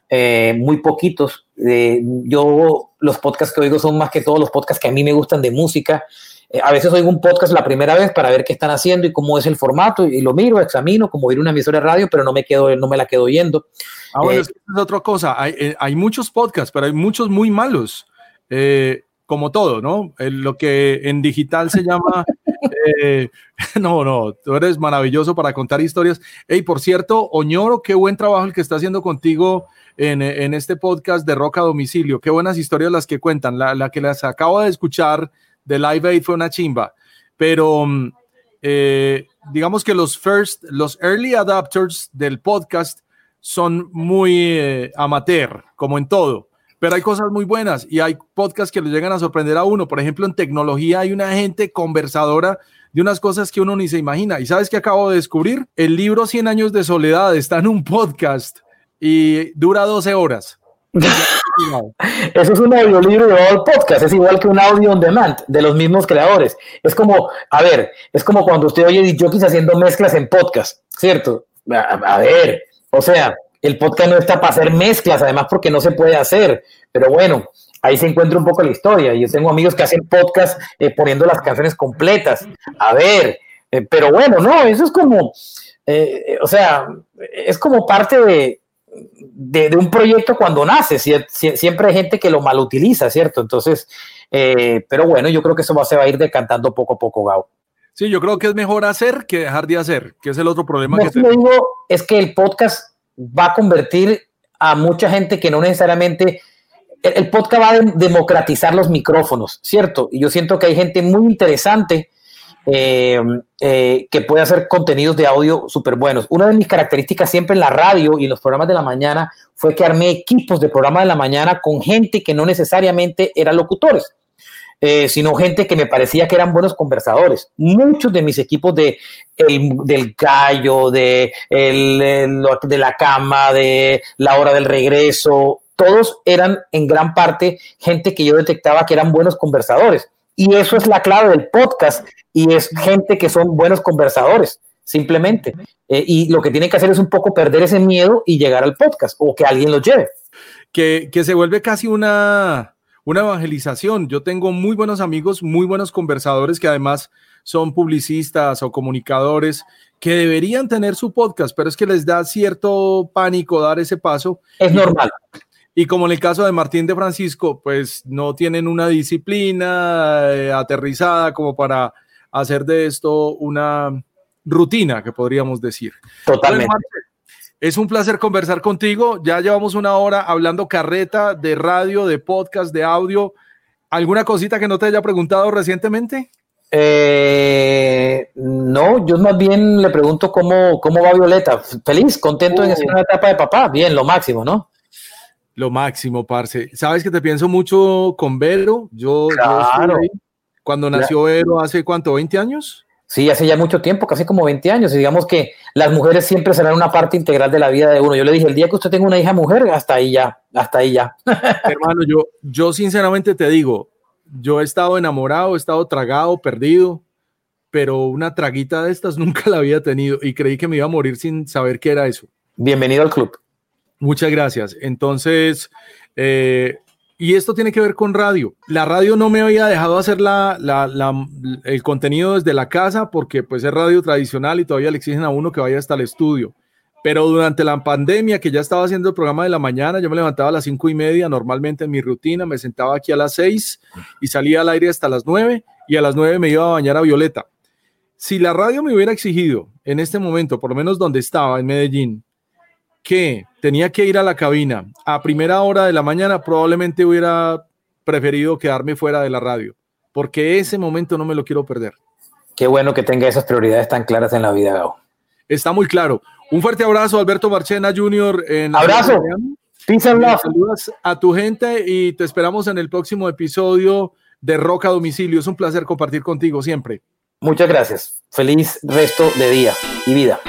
eh, muy poquitos. yo los podcasts que oigo son más que todos los podcasts que a mí me gustan de música, eh, a veces oigo un podcast la primera vez para ver qué están haciendo y cómo es el formato y lo miro, examino, como oír una emisora de radio, pero no me quedo, no me la quedo oyendo. Ah, bueno, eh, es, otra cosa. Hay, eh, hay, muchos podcasts, pero hay muchos muy malos. Como todo, ¿no? lo que en digital se llama. no, no, tú eres maravilloso para contar historias. Hey, por cierto, Oñoro, qué buen trabajo el que está haciendo contigo en, en este podcast de Roca Domicilio. Qué buenas historias las que cuentan. La, la que las acabo de escuchar de Live Aid fue una chimba, pero mm, eh, digamos que los first, los early adapters del podcast son muy eh, amateur, como en todo, pero hay cosas muy buenas y hay podcasts que le llegan a sorprender a uno. Por ejemplo, en tecnología hay una gente conversadora de unas cosas que uno ni se imagina. ¿Y sabes qué acabo de descubrir? El libro 100 años de soledad está en un podcast y dura 12 horas. Eso es un audiolibro de el podcast, es igual que un audio on demand de los mismos creadores. Es como, a ver, es como cuando usted oye DJs haciendo mezclas en podcast, ¿cierto? A, ver, o sea, el podcast no está para hacer mezclas, además porque no se puede hacer, pero bueno, ahí se encuentra un poco la historia. Yo tengo amigos que hacen podcast eh, poniendo las canciones completas. A ver, eh, pero bueno, no, eso es como, eh, o sea, es como parte de, de, un proyecto cuando nace. siempre hay gente que lo malutiliza, ¿cierto? Entonces, pero bueno, yo creo que eso va, se va a ir decantando poco a poco, Gao. Sí, yo creo que es mejor hacer que dejar de hacer, que es el otro problema que digo es que el podcast va a convertir a mucha gente que no necesariamente el podcast va a democratizar los micrófonos, ¿cierto? Y yo siento que hay gente muy interesante eh, eh, que puede hacer contenidos de audio súper buenos. Una de mis características siempre en la radio y en los programas de la mañana fue que armé equipos de programa de la mañana con gente que no necesariamente eran locutores. Eh, sino gente que me parecía que eran buenos conversadores. Muchos de mis equipos de del gallo, de, de la cama, de la hora del regreso, todos eran en gran parte gente que yo detectaba que eran buenos conversadores Y eso es la clave del podcast y es gente que son buenos conversadores, simplemente. Eh, y lo que tienen que hacer es un poco perder ese miedo y llegar al podcast o que alguien lo lleve. Que, que se vuelve casi una, una evangelización. Yo tengo muy buenos amigos, muy buenos conversadores que además son publicistas o comunicadores que deberían tener su podcast, pero es que les da cierto pánico dar ese paso. Es normal. Y como en el caso de Martín de Francisco, pues no tienen una disciplina eh, aterrizada como para hacer de esto una rutina, que podríamos decir. Totalmente. Es un placer conversar contigo. Ya llevamos una hora hablando carreta de radio, de podcast, de audio. ¿Alguna cosita que no te haya preguntado recientemente? Eh, no, yo más bien le pregunto cómo, cómo va Violeta. Feliz, contento en esa oh. etapa de papá. Bien, lo máximo, ¿no? Lo máximo, parce. Sabes que te pienso mucho con Vero. Yo, claro. cuando nació Vero hace cuánto, 20 años. Sí, hace ya mucho tiempo, casi como 20 años. Y digamos que las mujeres siempre serán una parte integral de la vida de uno. Yo le dije, el día que usted tenga una hija mujer, hasta ahí ya, hasta ahí ya. Hermano, yo, yo sinceramente te digo, yo he estado enamorado, he estado tragado, perdido, pero una traguita de estas nunca la había tenido y creí que me iba a morir sin saber qué era eso. Bienvenido al club. Muchas gracias. Entonces, eh, y esto tiene que ver con radio. La radio no me había dejado hacer la, el contenido desde la casa porque pues es radio tradicional y todavía le exigen a uno que vaya hasta el estudio. Pero durante la pandemia, que ya estaba haciendo el programa de la mañana, yo me levantaba a las cinco y media, normalmente en mi rutina, me sentaba aquí a las seis y salía al aire hasta las nueve y a las nueve me iba a bañar a Violeta. Si la radio me hubiera exigido en este momento, por lo menos donde estaba, en Medellín, que tenía que ir a la cabina a primera hora de la mañana, probablemente hubiera preferido quedarme fuera de la radio, porque ese momento no me lo quiero perder. Qué bueno que tenga esas prioridades tan claras en la vida, Gao. Está muy claro. Un fuerte abrazo, Alberto Marchena Jr. En abrazo. Saludas a tu gente y te esperamos en el próximo episodio de Roca Domicilio. Es un placer compartir contigo siempre. Muchas gracias. Feliz resto de día y vida.